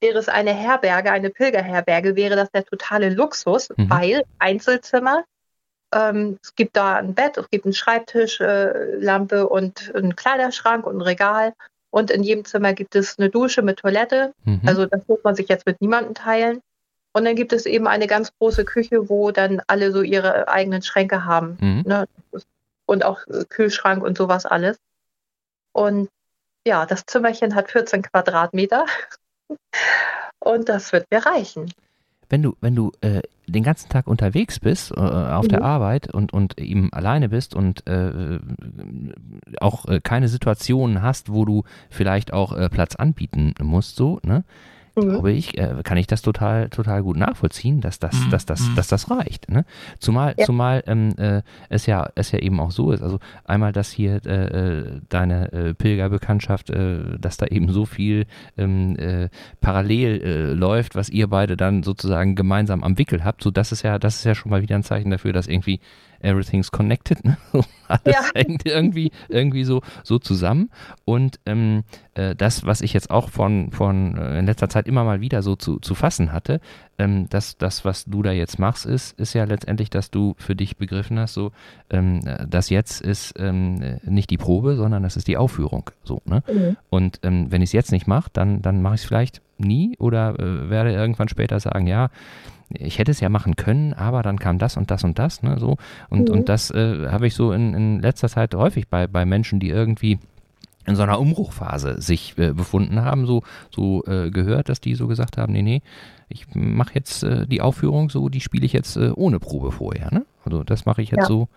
Speaker 2: wäre es eine Herberge, eine Pilgerherberge, wäre das der totale Luxus,
Speaker 1: Mhm.
Speaker 2: weil Einzelzimmer. Ähm, es gibt da ein Bett, es gibt einen Schreibtisch, äh, Lampe und einen Kleiderschrank und ein Regal. Und in jedem Zimmer gibt es eine Dusche mit Toilette.
Speaker 1: Mhm.
Speaker 2: Also das muss man sich jetzt mit niemandem teilen. Und dann gibt es eben eine ganz große Küche, wo dann alle so ihre eigenen Schränke haben.
Speaker 1: Mhm.
Speaker 2: Ne? Und auch äh, Kühlschrank und sowas alles. Und ja, das Zimmerchen hat 14 Quadratmeter. Und das wird mir reichen.
Speaker 1: wenn du, wenn du äh, den ganzen Tag unterwegs bist, äh, auf der
Speaker 2: Mhm.
Speaker 1: Arbeit und, und eben alleine bist und äh, auch äh, keine Situationen hast, wo du vielleicht auch äh, Platz anbieten musst, so, ne?
Speaker 2: Mhm.
Speaker 1: glaube ich, äh, kann ich das total, total gut nachvollziehen, dass das,
Speaker 3: Mhm,
Speaker 1: dass das,
Speaker 3: mhm.
Speaker 1: dass das reicht. Ne? Zumal,
Speaker 2: Ja.
Speaker 1: zumal ähm, äh, es ja, es ja eben auch so ist. Also einmal, dass hier äh, äh, deine äh, Pilgerbekanntschaft, äh, dass da eben so viel ähm, äh, parallel läuft, was ihr beide dann sozusagen gemeinsam am Wickel habt. So, das ist ja, das ist ja schon mal wieder ein Zeichen dafür, dass irgendwie everything's connected, ne? Alles
Speaker 2: Ja.
Speaker 1: hängt irgendwie, irgendwie so, so zusammen. Und ähm, äh, das, was ich jetzt auch von, von äh, in letzter Zeit immer mal wieder so zu, zu fassen hatte, ähm, dass das, was du da jetzt machst, ist, ist ja letztendlich, dass du für dich begriffen hast, so, ähm, äh, das jetzt ist ähm, äh, nicht die Probe, sondern das ist die Aufführung. So, ne?
Speaker 2: Mhm.
Speaker 1: Und ähm, wenn ich es jetzt nicht mache, dann, dann mache ich es vielleicht nie oder äh, werde irgendwann später sagen, ja, ich hätte es ja machen können, aber dann kam das und das und das, ne, so. Und,
Speaker 2: Mhm.
Speaker 1: und das äh, habe ich so in, in letzter Zeit häufig bei, bei Menschen, die irgendwie in so einer Umbruchphase sich äh, befunden haben, so, so äh, gehört, dass die so gesagt haben, nee, nee, ich mache jetzt äh, die Aufführung so, die spiele ich jetzt äh, ohne Probe vorher, ne? Also das mache ich jetzt
Speaker 2: Ja.
Speaker 1: so,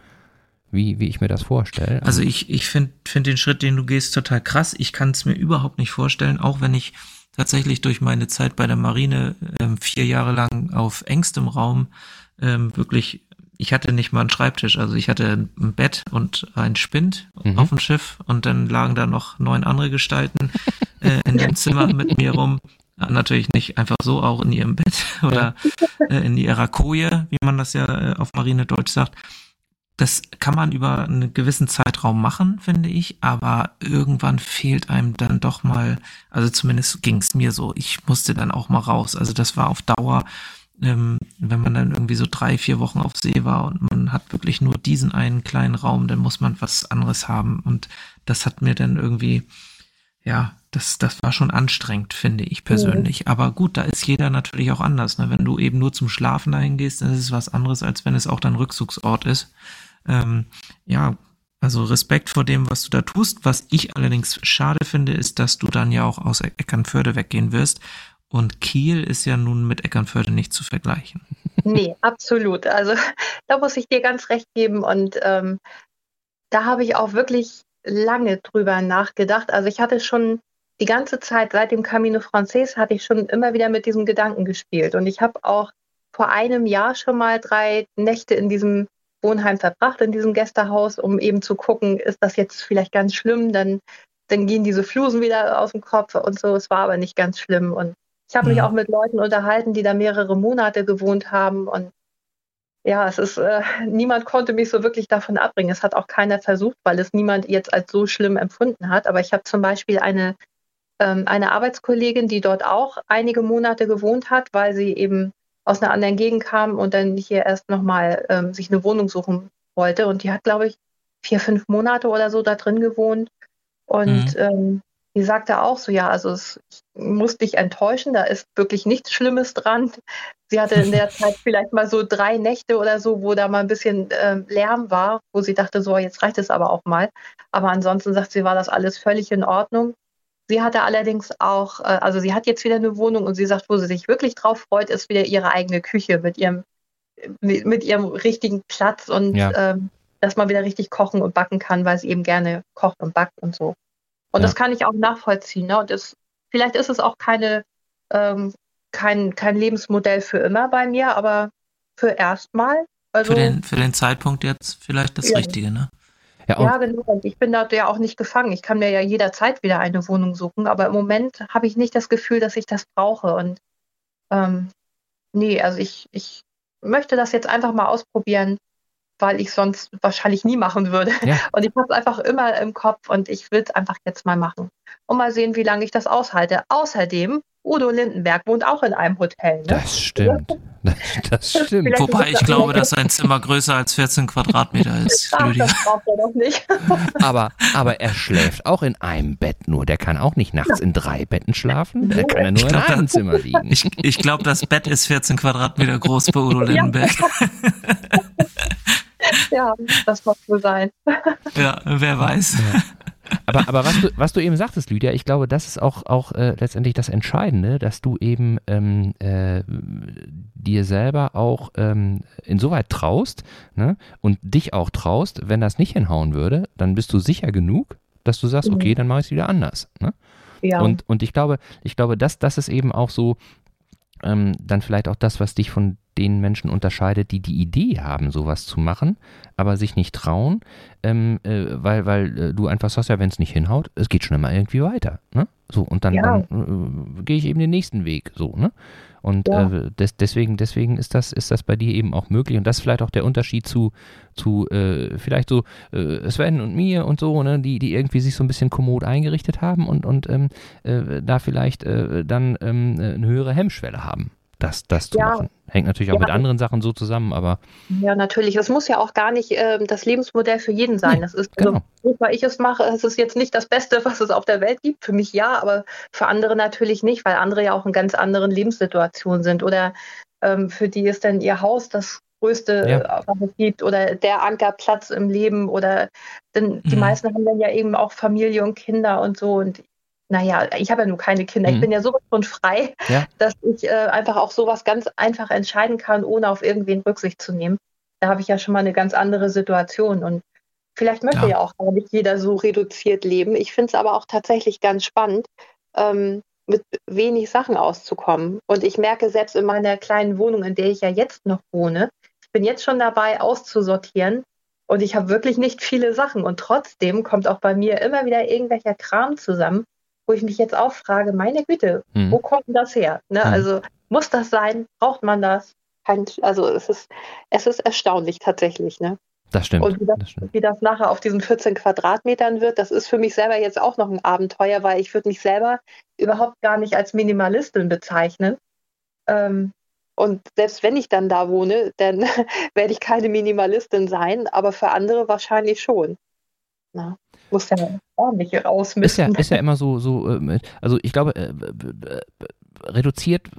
Speaker 1: wie, wie ich mir das vorstelle.
Speaker 3: Also ich, ich finde find den Schritt, den du gehst, total krass. Ich kann es mir überhaupt nicht vorstellen, auch wenn ich tatsächlich durch meine Zeit bei der Marine ähm, vier Jahre lang auf engstem Raum ähm, wirklich, ich hatte nicht mal einen Schreibtisch, also ich hatte ein Bett und ein Spind
Speaker 1: Mhm.
Speaker 3: auf dem Schiff und dann lagen da noch neun andere Gestalten äh, in dem Zimmer mit mir rum. Äh, Natürlich nicht einfach so, auch in ihrem Bett oder äh, in ihrer Koje, wie man das ja äh, auf Marinedeutsch sagt. Das kann man über einen gewissen Zeitraum machen, finde ich, aber irgendwann fehlt einem dann doch mal, also zumindest ging es mir so, ich musste dann auch mal raus. Also das war auf Dauer, ähm, wenn man dann irgendwie so drei, vier Wochen auf See war und man hat wirklich nur diesen einen kleinen Raum, dann muss man was anderes haben. Und das hat mir dann irgendwie, ja, das, das war schon anstrengend, finde ich persönlich. Aber gut, da ist jeder natürlich auch anders. Ne? Wenn du eben nur zum Schlafen dahin gehst, dann ist es was anderes, als wenn es auch dein Rückzugsort ist. Ähm, ja, also Respekt vor dem, was du da tust. Was ich allerdings schade finde, ist, dass du dann ja auch aus Eckernförde weggehen wirst. Und Kiel ist ja nun mit Eckernförde nicht zu vergleichen.
Speaker 2: Nee, absolut. Also da muss ich dir ganz recht geben. Und ähm, da habe ich auch wirklich lange drüber nachgedacht. Also ich hatte schon die ganze Zeit seit dem Camino Frances hatte ich schon immer wieder mit diesem Gedanken gespielt. Und ich habe auch vor einem Jahr schon mal drei Nächte in diesem Wohnheim verbracht, in diesem Gästehaus, um eben zu gucken, ist das jetzt vielleicht ganz schlimm? Dann, dann gehen diese Flusen wieder aus dem Kopf und so. Es war aber nicht ganz schlimm. Und ich habe mich auch mit Leuten unterhalten, die da mehrere Monate gewohnt haben. Und ja, es ist, äh, niemand konnte mich so wirklich davon abbringen. Es hat auch keiner versucht, weil es niemand jetzt als so schlimm empfunden hat. Aber ich habe zum Beispiel eine, ähm, eine Arbeitskollegin, die dort auch einige Monate gewohnt hat, weil sie eben aus einer anderen Gegend kam und dann hier erst nochmal ähm, sich eine Wohnung suchen wollte. Und die hat, glaube ich, vier, fünf Monate oder so da drin gewohnt. Und
Speaker 3: Mhm.
Speaker 2: ähm, die sagte auch so, ja, also es muss dich enttäuschen, da ist wirklich nichts Schlimmes dran. Sie hatte in der Zeit vielleicht mal so drei Nächte oder so, wo da mal ein bisschen ähm, Lärm war, wo sie dachte, so, jetzt reicht es aber auch mal. Aber ansonsten sagt sie, war das alles völlig in Ordnung. Sie hatte allerdings auch, äh, also sie hat jetzt wieder eine Wohnung und sie sagt, wo sie sich wirklich drauf freut, ist wieder ihre eigene Küche mit ihrem, mit, mit ihrem richtigen Platz und
Speaker 1: Ja.
Speaker 2: ähm, dass man wieder richtig kochen und backen kann, weil sie eben gerne kocht und backt und so. Und
Speaker 1: Ja.
Speaker 2: das kann ich auch nachvollziehen. Ne? Und das vielleicht ist es auch keine, ähm, kein, kein Lebensmodell für immer bei mir, aber für erstmal.
Speaker 3: Also, für, den, für den Zeitpunkt jetzt vielleicht das
Speaker 2: Ja.
Speaker 3: Richtige, ne?
Speaker 1: Ja,
Speaker 2: Ja, genau. Und ich bin da ja auch nicht gefangen. Ich kann mir ja jederzeit wieder eine Wohnung suchen, aber im Moment habe ich nicht das Gefühl, dass ich das brauche. Und ähm, nee, also ich, ich möchte das jetzt einfach mal ausprobieren, weil ich sonst wahrscheinlich nie machen würde.
Speaker 1: Ja.
Speaker 2: Und ich habe es einfach immer im Kopf und ich will es einfach jetzt mal machen. Und mal sehen, wie lange ich das aushalte. Außerdem, Udo Lindenberg wohnt auch in einem Hotel. Ne?
Speaker 1: das stimmt. Das, das stimmt.
Speaker 2: Vielleicht-
Speaker 3: Wobei ich glaube, dass ein Zimmer größer als 14 Quadratmeter ist,
Speaker 2: Ach, das braucht er doch nicht.
Speaker 1: Aber, aber er schläft auch in einem Bett nur. Der kann auch nicht nachts in drei Betten schlafen. Der kann ja nur in
Speaker 3: glaub,
Speaker 1: einem Zimmer liegen.
Speaker 3: Ich, ich glaube, das Bett ist 14 Quadratmeter groß bei Udo Lindenberg.
Speaker 2: ja, das muss wohl sein.
Speaker 3: Ja, wer weiß.
Speaker 1: Aber, aber was, du, was du eben sagtest, Lydia, ich glaube, das ist auch, auch äh, letztendlich das Entscheidende, dass du eben ähm, äh, dir selber auch ähm, insoweit traust ne, und dich auch traust, wenn das nicht hinhauen würde, dann bist du sicher genug, dass du sagst,
Speaker 2: Mhm.
Speaker 1: okay, dann mache ich es wieder anders. Ne?
Speaker 2: Ja,
Speaker 1: Und, und ich glaube, ich glaube, das, das ist eben auch so ähm, dann vielleicht auch das, was dich von den Menschen unterscheidet, die die Idee haben, sowas zu machen, aber sich nicht trauen, ähm, äh, weil, weil äh, du einfach sagst, ja, wenn es nicht hinhaut, es geht schon immer irgendwie weiter. Ne? So, und dann,
Speaker 2: Ja.
Speaker 1: dann äh, gehe ich eben den nächsten Weg. So, ne? Und
Speaker 2: Ja.
Speaker 1: äh, des, deswegen, deswegen ist das, ist das bei dir eben auch möglich. Und das ist vielleicht auch der Unterschied zu, zu äh, vielleicht so äh, Sven und mir und so, ne, die, die irgendwie sich so ein bisschen kommod eingerichtet haben und, und ähm, äh, da vielleicht dann ähm, eine höhere Hemmschwelle haben, das, das zu
Speaker 2: Ja.
Speaker 1: machen. Hängt natürlich auch
Speaker 2: Ja.
Speaker 1: mit anderen Sachen so zusammen, aber
Speaker 2: ja, natürlich. Es muss ja auch gar nicht ähm, das Lebensmodell für jeden sein.
Speaker 1: Nee,
Speaker 2: Das ist,
Speaker 1: genau.
Speaker 2: also, weil ich es mache, es ist jetzt nicht das Beste, was es auf der Welt gibt. Für mich ja, aber für andere natürlich nicht, weil andere ja auch in ganz anderen Lebenssituationen sind. Oder ähm, für die ist dann ihr Haus das Größte,
Speaker 1: Ja.
Speaker 2: äh, was es gibt, oder der Ankerplatz im Leben. Oder denn die
Speaker 3: Mhm.
Speaker 2: meisten haben dann ja eben auch Familie und Kinder und so. Und naja, ich habe ja nur keine Kinder.
Speaker 1: Mhm.
Speaker 2: Ich bin ja sowas von frei,
Speaker 1: Ja.
Speaker 2: dass ich äh, einfach auch sowas ganz einfach entscheiden kann, ohne auf irgendwen Rücksicht zu nehmen. Da habe ich ja schon mal eine ganz andere Situation. Und vielleicht möchte
Speaker 3: Ja.
Speaker 2: ja, auch gar nicht jeder so reduziert leben. Ich finde es aber auch tatsächlich ganz spannend, ähm, mit wenig Sachen auszukommen. Und ich merke selbst in meiner kleinen Wohnung, in der ich ja jetzt noch wohne, ich bin jetzt schon dabei, auszusortieren. Und ich habe wirklich nicht viele Sachen. Und trotzdem kommt auch bei mir immer wieder irgendwelcher Kram zusammen, wo ich mich jetzt auch frage, meine Güte,
Speaker 1: hm,
Speaker 2: wo kommt denn das her? Ne?
Speaker 1: Mhm.
Speaker 2: Also muss das sein? Braucht man das? Also es ist, es ist erstaunlich tatsächlich. Ne?
Speaker 1: das stimmt.
Speaker 2: Und wie das,
Speaker 1: Das stimmt.
Speaker 2: wie das nachher auf diesen 14 Quadratmetern wird, das ist für mich selber jetzt auch noch ein Abenteuer, weil ich würde mich selber überhaupt gar nicht als Minimalistin bezeichnen. Ähm, und selbst wenn ich dann da wohne, dann werde ich keine Minimalistin sein, aber für andere wahrscheinlich schon. Na, muss ja ordentlich
Speaker 1: Ist ja, ist ja immer so, so ähm, also ich glaube, äh, reduziert,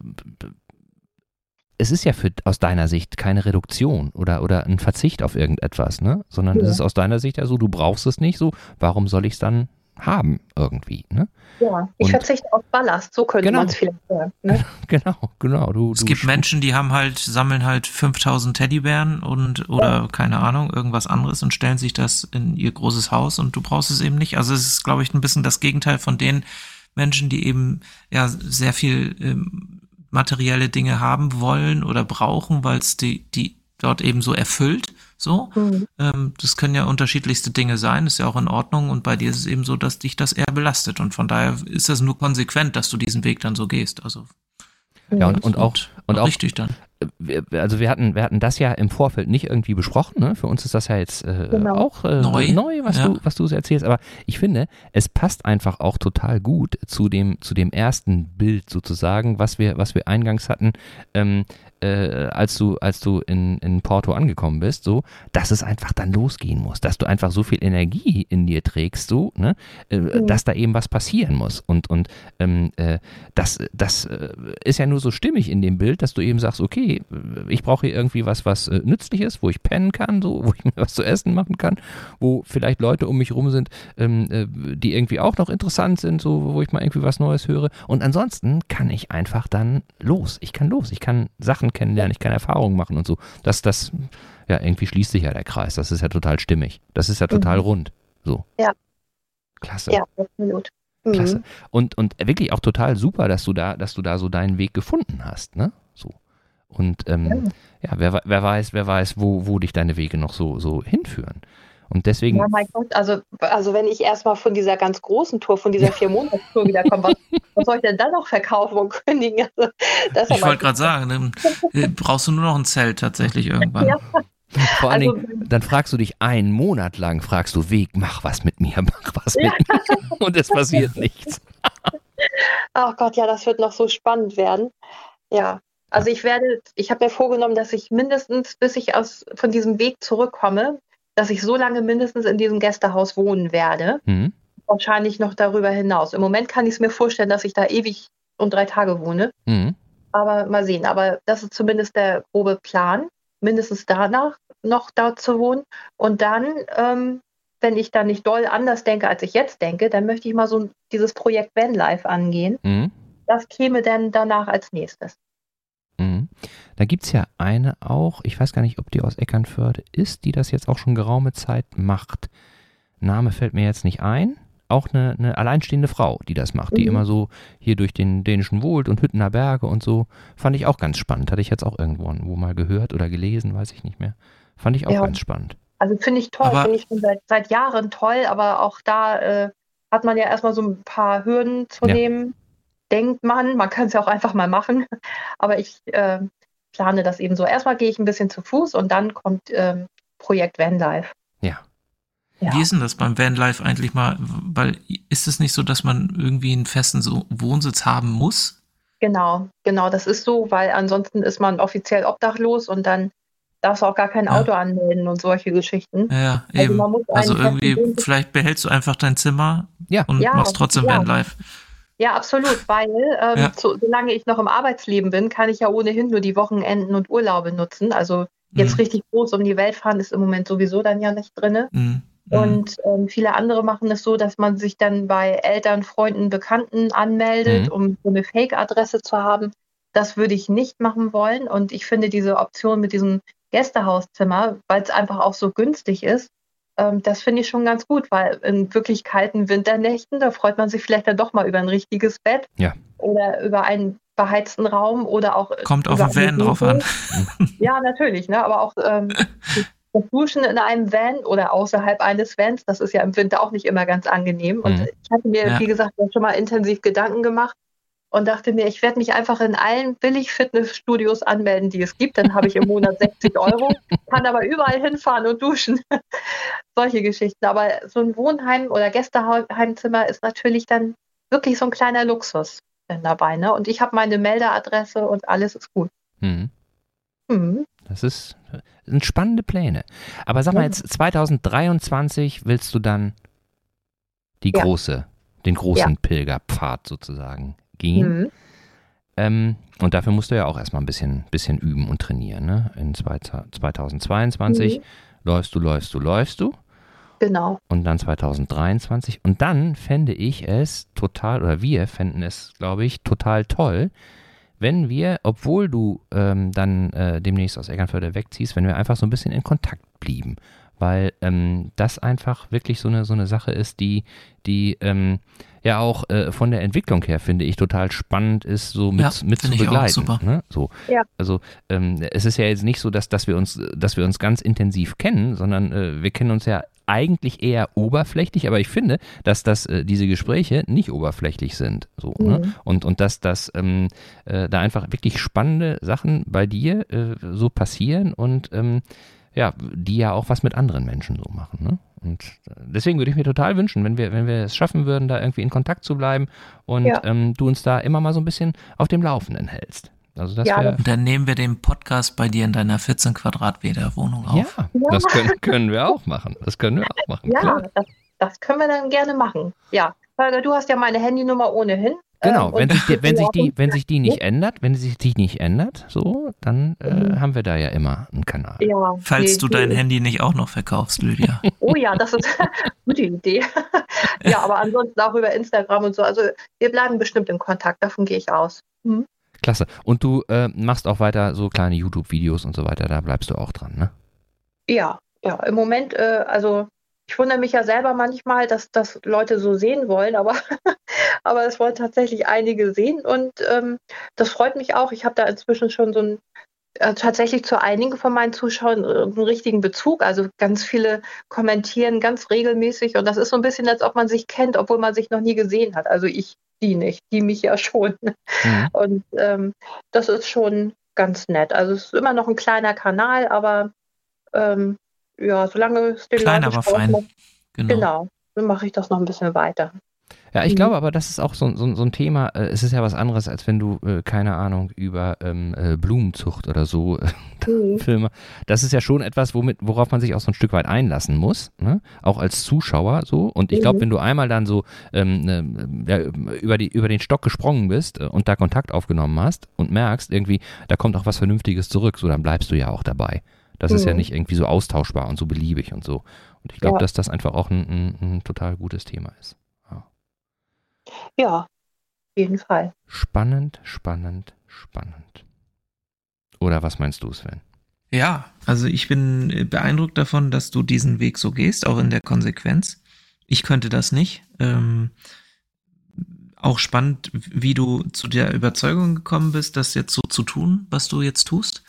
Speaker 1: es ist ja für, aus deiner Sicht keine Reduktion oder, oder ein Verzicht auf irgendetwas, ne? sondern es
Speaker 2: Ja.
Speaker 1: ist aus deiner Sicht ja so, du brauchst es nicht so, warum soll ich es dann haben irgendwie, ne?
Speaker 2: ja, ich
Speaker 1: und-
Speaker 2: verzichte auf Ballast, so könnte
Speaker 1: Genau.
Speaker 2: man es vielleicht sagen. Ne?
Speaker 1: Genau, genau. Du,
Speaker 3: Es
Speaker 1: du
Speaker 3: gibt
Speaker 1: sch-
Speaker 3: Menschen, die haben halt, sammeln halt 5000 Teddybären und, oder keine Ahnung, irgendwas anderes und stellen sich das in ihr großes Haus und du brauchst es eben nicht. Also es ist, glaube ich, ein bisschen das Gegenteil von den Menschen, die eben, ja, sehr viel ähm, materielle Dinge haben wollen oder brauchen, weil es die, die dort eben so erfüllt. So.
Speaker 2: Mhm.
Speaker 3: Ähm, das können ja unterschiedlichste Dinge sein, ist ja auch in Ordnung. Und bei dir ist es eben so, dass dich das eher belastet. Und von daher ist das nur konsequent, dass du diesen Weg dann so gehst. Also
Speaker 1: Ja, und, und auch, und auch
Speaker 3: richtig dann.
Speaker 1: wir, also wir hatten, wir hatten das ja im Vorfeld nicht irgendwie besprochen. Ne? Für uns ist das ja jetzt äh,
Speaker 2: Genau.
Speaker 1: auch äh,
Speaker 3: Neu.
Speaker 1: neu, was
Speaker 3: Ja.
Speaker 1: du, was du so erzählst. Aber ich finde, es passt einfach auch total gut zu dem, zu dem ersten Bild sozusagen, was wir, was wir eingangs hatten, ähm, äh, als du, als du in, in Porto angekommen bist, so, dass es einfach dann losgehen muss, dass du einfach so viel Energie in dir trägst, so, ne, äh, dass da eben was passieren muss. Und, und ähm, äh, das, das äh, ist ja nur so stimmig in dem Bild, dass du eben sagst, okay, ich brauche hier irgendwie was, was äh, nützlich ist, wo ich pennen kann, so, wo ich mir was zu essen machen kann, wo vielleicht Leute um mich rum sind, ähm, äh, die irgendwie auch noch interessant sind, so, wo ich mal irgendwie was Neues höre. Und ansonsten kann ich einfach dann los. Ich kann los. Ich kann Sachen kennenlernen, ich kann Erfahrungen machen und so. Das, das, ja, irgendwie schließt sich ja der Kreis. Das ist ja total stimmig. Das ist ja total
Speaker 2: Mhm.
Speaker 1: rund. So.
Speaker 2: Ja.
Speaker 1: Klasse.
Speaker 2: Ja, absolut.
Speaker 1: Klasse. Und, und wirklich auch total super, dass du da, dass du da so deinen Weg gefunden hast, ne? So. Und ähm, ja, wer, wer weiß, wer weiß, wo, wo dich deine Wege noch so, so hinführen. Und deswegen.
Speaker 2: Ja, mein Gott, also, also wenn ich erstmal von dieser ganz großen Tour, von dieser vier Monats-Tour wiederkomme, was, was soll ich denn dann noch verkaufen und kündigen? Also,
Speaker 3: das ich wollte gerade sagen, dann äh, brauchst du nur noch ein Zelt tatsächlich irgendwann.
Speaker 1: Ja. Vor allen also, Dingen, dann fragst du dich einen Monat lang, fragst du Weg, mach was mit mir, mach was mit mir. Und es passiert nichts.
Speaker 2: Ach Gott, ja, das wird noch so spannend werden. Ja, also ich werde, ich habe mir vorgenommen, dass ich mindestens, bis ich aus, von diesem Weg zurückkomme, dass ich so lange mindestens in diesem Gästehaus wohnen werde. Mhm. Wahrscheinlich noch darüber hinaus. Im Moment kann ich es mir vorstellen, dass ich da ewig und drei Tage wohne. Mhm. Aber mal sehen. Aber das ist zumindest der grobe Plan, mindestens danach noch da zu wohnen. Und dann, ähm, wenn ich dann nicht doll anders denke, als ich jetzt denke, dann möchte ich mal so dieses Projekt Vanlife angehen. Mhm. Das käme dann danach als nächstes.
Speaker 1: Da gibt es ja eine auch, ich weiß gar nicht, ob die aus Eckernförde ist, die das jetzt auch schon geraume Zeit macht. Name fällt mir jetzt nicht ein. Auch eine, eine alleinstehende Frau, die das macht, mhm. die immer so hier durch den dänischen Wohlt und Hüttener Berge und so. Fand ich auch ganz spannend. Hatte ich jetzt auch irgendwo wo mal gehört oder gelesen, weiß ich nicht mehr. Fand ich auch ja. ganz spannend.
Speaker 2: Also finde ich toll, finde ich schon seit, seit, Jahren toll, aber auch da äh, hat man ja erstmal so ein paar Hürden zu ja. nehmen denkt man. Man kann es ja auch einfach mal machen. Aber ich äh, plane das eben so. Erstmal gehe ich ein bisschen zu Fuß und dann kommt ähm, Projekt Vanlife.
Speaker 1: Ja.
Speaker 3: ja. Wie ist denn das beim Vanlife eigentlich mal? Weil ist es nicht so, dass man irgendwie einen festen so Wohnsitz haben muss?
Speaker 2: Genau, genau, das ist so, weil ansonsten ist man offiziell obdachlos und dann darfst du auch gar kein Auto anmelden und solche Geschichten.
Speaker 3: Ja, also eben. Also irgendwie, vielleicht behältst du einfach dein Zimmer ja. und ja, machst trotzdem ja. Vanlife.
Speaker 2: Ja, absolut, weil ähm, ja. so, solange ich noch im Arbeitsleben bin, kann ich ja ohnehin nur die Wochenenden und Urlaube nutzen. Also jetzt mhm. richtig groß um die Welt fahren ist im Moment sowieso dann ja nicht drin. Mhm. mhm. Und ähm, viele andere machen es so, dass man sich dann bei Eltern, Freunden, Bekannten anmeldet, mhm. um so eine Fake-Adresse zu haben. Das würde ich nicht machen wollen. Und ich finde diese Option mit diesem Gästehauszimmer, weil es einfach auch so günstig ist, ähm, das finde ich schon ganz gut, weil in wirklich kalten Winternächten, da freut man sich vielleicht dann doch mal über ein richtiges Bett
Speaker 1: ja.
Speaker 2: oder über einen beheizten Raum oder auch.
Speaker 3: Kommt auf den Van drauf an.
Speaker 2: ja, natürlich, ne? aber auch ähm, das Duschen in einem Van oder außerhalb eines Vans, das ist ja im Winter auch nicht immer ganz angenehm. Und mhm. ich hatte mir, ja. wie gesagt, schon mal intensiv Gedanken gemacht, und dachte mir, ich werde mich einfach in allen Billig-Fitnessstudios anmelden, die es gibt. Dann habe ich im Monat 60 Euro, kann aber überall hinfahren und duschen. Solche Geschichten. Aber so ein Wohnheim oder Gästeheimzimmer ist natürlich dann wirklich so ein kleiner Luxus dabei. Ne? Und ich habe meine Meldeadresse und alles ist gut.
Speaker 1: Mhm. Mhm. Das ist sind spannende Pläne. Aber sag mal jetzt, 2023 willst du dann die ja. große, den großen ja. Pilgerpfad sozusagen gehen. Mhm. Ähm, und dafür musst du ja auch erstmal ein bisschen, bisschen üben und trainieren. Ne? In 2022 mhm. läufst du, läufst du, läufst du.
Speaker 2: Genau.
Speaker 1: Und dann 2023. Und dann fände ich es total, oder wir fänden es, glaube ich, total toll, wenn wir, obwohl du ähm, dann äh, demnächst aus Eckernförde wegziehst, wenn wir einfach so ein bisschen in Kontakt blieben. Weil ähm, das einfach wirklich so eine, so eine Sache ist, die, die ähm, ja auch äh, von der Entwicklung her, finde ich, total spannend ist, so mit, ja, mit zu begleiten. Ne? So. Ja. Also ähm, es ist ja jetzt nicht so, dass, dass, wir uns, dass wir uns ganz intensiv kennen, sondern äh, wir kennen uns ja eigentlich eher oberflächlich, aber ich finde, dass das, äh, diese Gespräche nicht oberflächlich sind. So, ne? mhm. ne? und, und dass, dass ähm, äh, da einfach wirklich spannende Sachen bei dir äh, so passieren und ähm, ja, die ja auch was mit anderen Menschen so machen. Ne? Und äh, deswegen würde ich mir total wünschen, wenn wir, wenn wir es schaffen würden, da irgendwie in Kontakt zu bleiben und ja. ähm, du uns da immer mal so ein bisschen auf dem Laufenden hältst. Also das
Speaker 3: ja, wär, und dann nehmen wir den Podcast bei dir in deiner 14 Quadratmeter Wohnung auf.
Speaker 1: Ja, ja. das können, können wir auch machen. Das können wir auch machen.
Speaker 2: Ja, das, das, können wir dann gerne machen. Ja, Holger, du hast ja meine Handynummer ohnehin.
Speaker 1: Genau, ähm, wenn, sich die, wenn, sich die, wenn sich die nicht ändert, wenn sich die nicht ändert, so, dann äh, mhm. haben wir da ja immer einen Kanal.
Speaker 3: Ja, Falls du dein Handy nicht auch noch verkaufst, Lydia.
Speaker 2: Oh ja, das ist eine gute Idee. ja, aber ansonsten auch über Instagram und so. Also wir bleiben bestimmt in Kontakt, davon gehe ich aus. Mhm.
Speaker 1: Klasse. Und du äh, machst auch weiter so kleine YouTube-Videos und so weiter, da bleibst du auch dran, ne?
Speaker 2: Ja, ja. Im Moment, äh, also ich wundere mich ja selber manchmal, dass das Leute so sehen wollen, aber aber es wollen tatsächlich einige sehen und ähm, das freut mich auch. Ich habe da inzwischen schon so ein äh, tatsächlich zu einigen von meinen Zuschauern äh, einen richtigen Bezug. Also ganz viele kommentieren ganz regelmäßig und das ist so ein bisschen, als ob man sich kennt, obwohl man sich noch nie gesehen hat. Also ich die nicht, die mich ja schon. Mhm. Und ähm, das ist schon ganz nett. Also es ist immer noch ein kleiner Kanal, aber ähm, ja, solange es
Speaker 3: den Klein, Leuten aber fein. Macht,
Speaker 2: genau. genau, dann mache ich das noch ein bisschen weiter.
Speaker 1: Ja, ich mhm. glaube aber, das ist auch so, so, so ein Thema. Äh, es ist ja was anderes, als wenn du, äh, keine Ahnung, über ähm, äh, Blumenzucht oder so äh, mhm. Filme. Das ist ja schon etwas, womit, worauf man sich auch so ein Stück weit einlassen muss, ne? auch als Zuschauer so. Und ich glaube, mhm. wenn du einmal dann so ähm, ne, ja, über, die, über den Stock gesprungen bist äh, und da Kontakt aufgenommen hast und merkst, irgendwie, da kommt auch was Vernünftiges zurück, so dann bleibst du ja auch dabei. Das ist ja mhm. nicht irgendwie so austauschbar und so beliebig und so. Und ich glaube, ja. dass das einfach auch ein, ein, ein total gutes Thema ist.
Speaker 2: Ja, auf jeden Fall.
Speaker 1: Spannend, spannend, spannend. Oder was meinst du, Sven?
Speaker 3: Ja, also ich bin beeindruckt davon, dass du diesen Weg so gehst, auch in der Konsequenz. Ich könnte das nicht. Ähm, auch spannend, wie du zu der Überzeugung gekommen bist, das jetzt so zu tun, was du jetzt tust.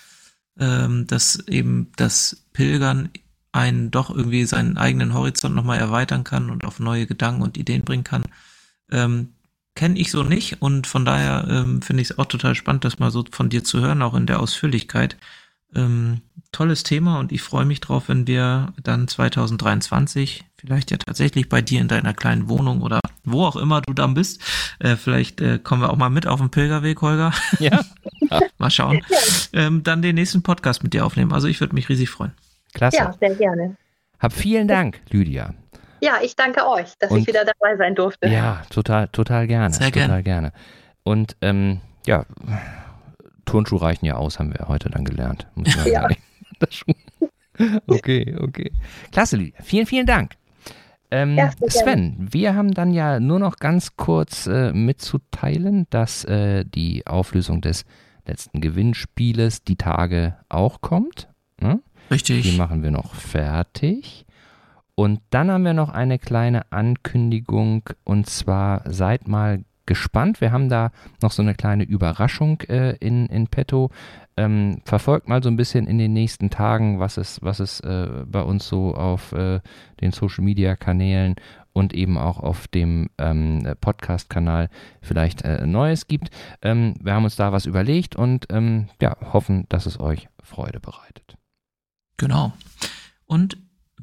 Speaker 3: Ähm, dass eben das Pilgern einen doch irgendwie seinen eigenen Horizont nochmal erweitern kann und auf neue Gedanken und Ideen bringen kann. Ähm, Kenne ich so nicht und von daher ähm, finde ich es auch total spannend, das mal so von dir zu hören, auch in der Ausführlichkeit. Ähm, tolles Thema und ich freue mich drauf, wenn wir dann 2023 vielleicht ja tatsächlich bei dir in deiner kleinen Wohnung oder wo auch immer du dann bist, äh, vielleicht äh, kommen wir auch mal mit auf den Pilgerweg, Holger. Ja. mal schauen. Ähm, dann den nächsten Podcast mit dir aufnehmen. Also ich würde mich riesig freuen.
Speaker 1: Klasse.
Speaker 2: Ja, sehr gerne.
Speaker 1: Hab vielen Dank, Lydia.
Speaker 2: Ja, ich danke euch, dass und, ich wieder dabei sein durfte.
Speaker 1: Ja, total, total gerne.
Speaker 3: Sehr
Speaker 1: total
Speaker 3: gerne.
Speaker 1: Und ähm, ja, Turnschuhe reichen ja aus, haben wir heute dann gelernt. ja. okay, okay. Klasse, Lydia. Vielen, vielen Dank. Ähm, ja, Sven, wir haben dann ja nur noch ganz kurz äh, mitzuteilen, dass äh, die Auflösung des letzten Gewinnspieles die Tage auch kommt. Ne?
Speaker 3: Richtig.
Speaker 1: Die machen wir noch fertig. Und dann haben wir noch eine kleine Ankündigung und zwar seid mal gespannt. Wir haben da noch so eine kleine Überraschung äh, in, in petto. Ähm, verfolgt mal so ein bisschen in den nächsten Tagen, was es, was es äh, bei uns so auf äh, den Social Media Kanälen und eben auch auf dem ähm, Podcast-Kanal vielleicht äh, Neues gibt. Ähm, wir haben uns da was überlegt und ähm, ja, hoffen, dass es euch Freude bereitet.
Speaker 3: Genau. Und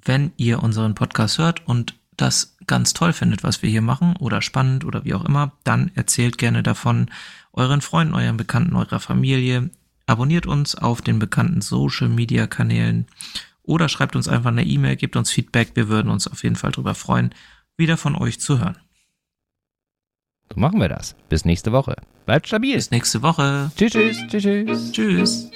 Speaker 3: wenn ihr unseren Podcast hört und das ganz toll findet, was wir hier machen oder spannend oder wie auch immer, dann erzählt gerne davon euren Freunden, euren Bekannten, eurer Familie. Abonniert uns auf den bekannten Social Media Kanälen oder schreibt uns einfach eine E-Mail, gebt uns Feedback. Wir würden uns auf jeden Fall darüber freuen, wieder von euch zu hören.
Speaker 1: So machen wir das. Bis nächste Woche. Bleibt stabil.
Speaker 3: Bis nächste Woche.
Speaker 1: Tschüss, tschüss, tschüss.
Speaker 3: Tschüss.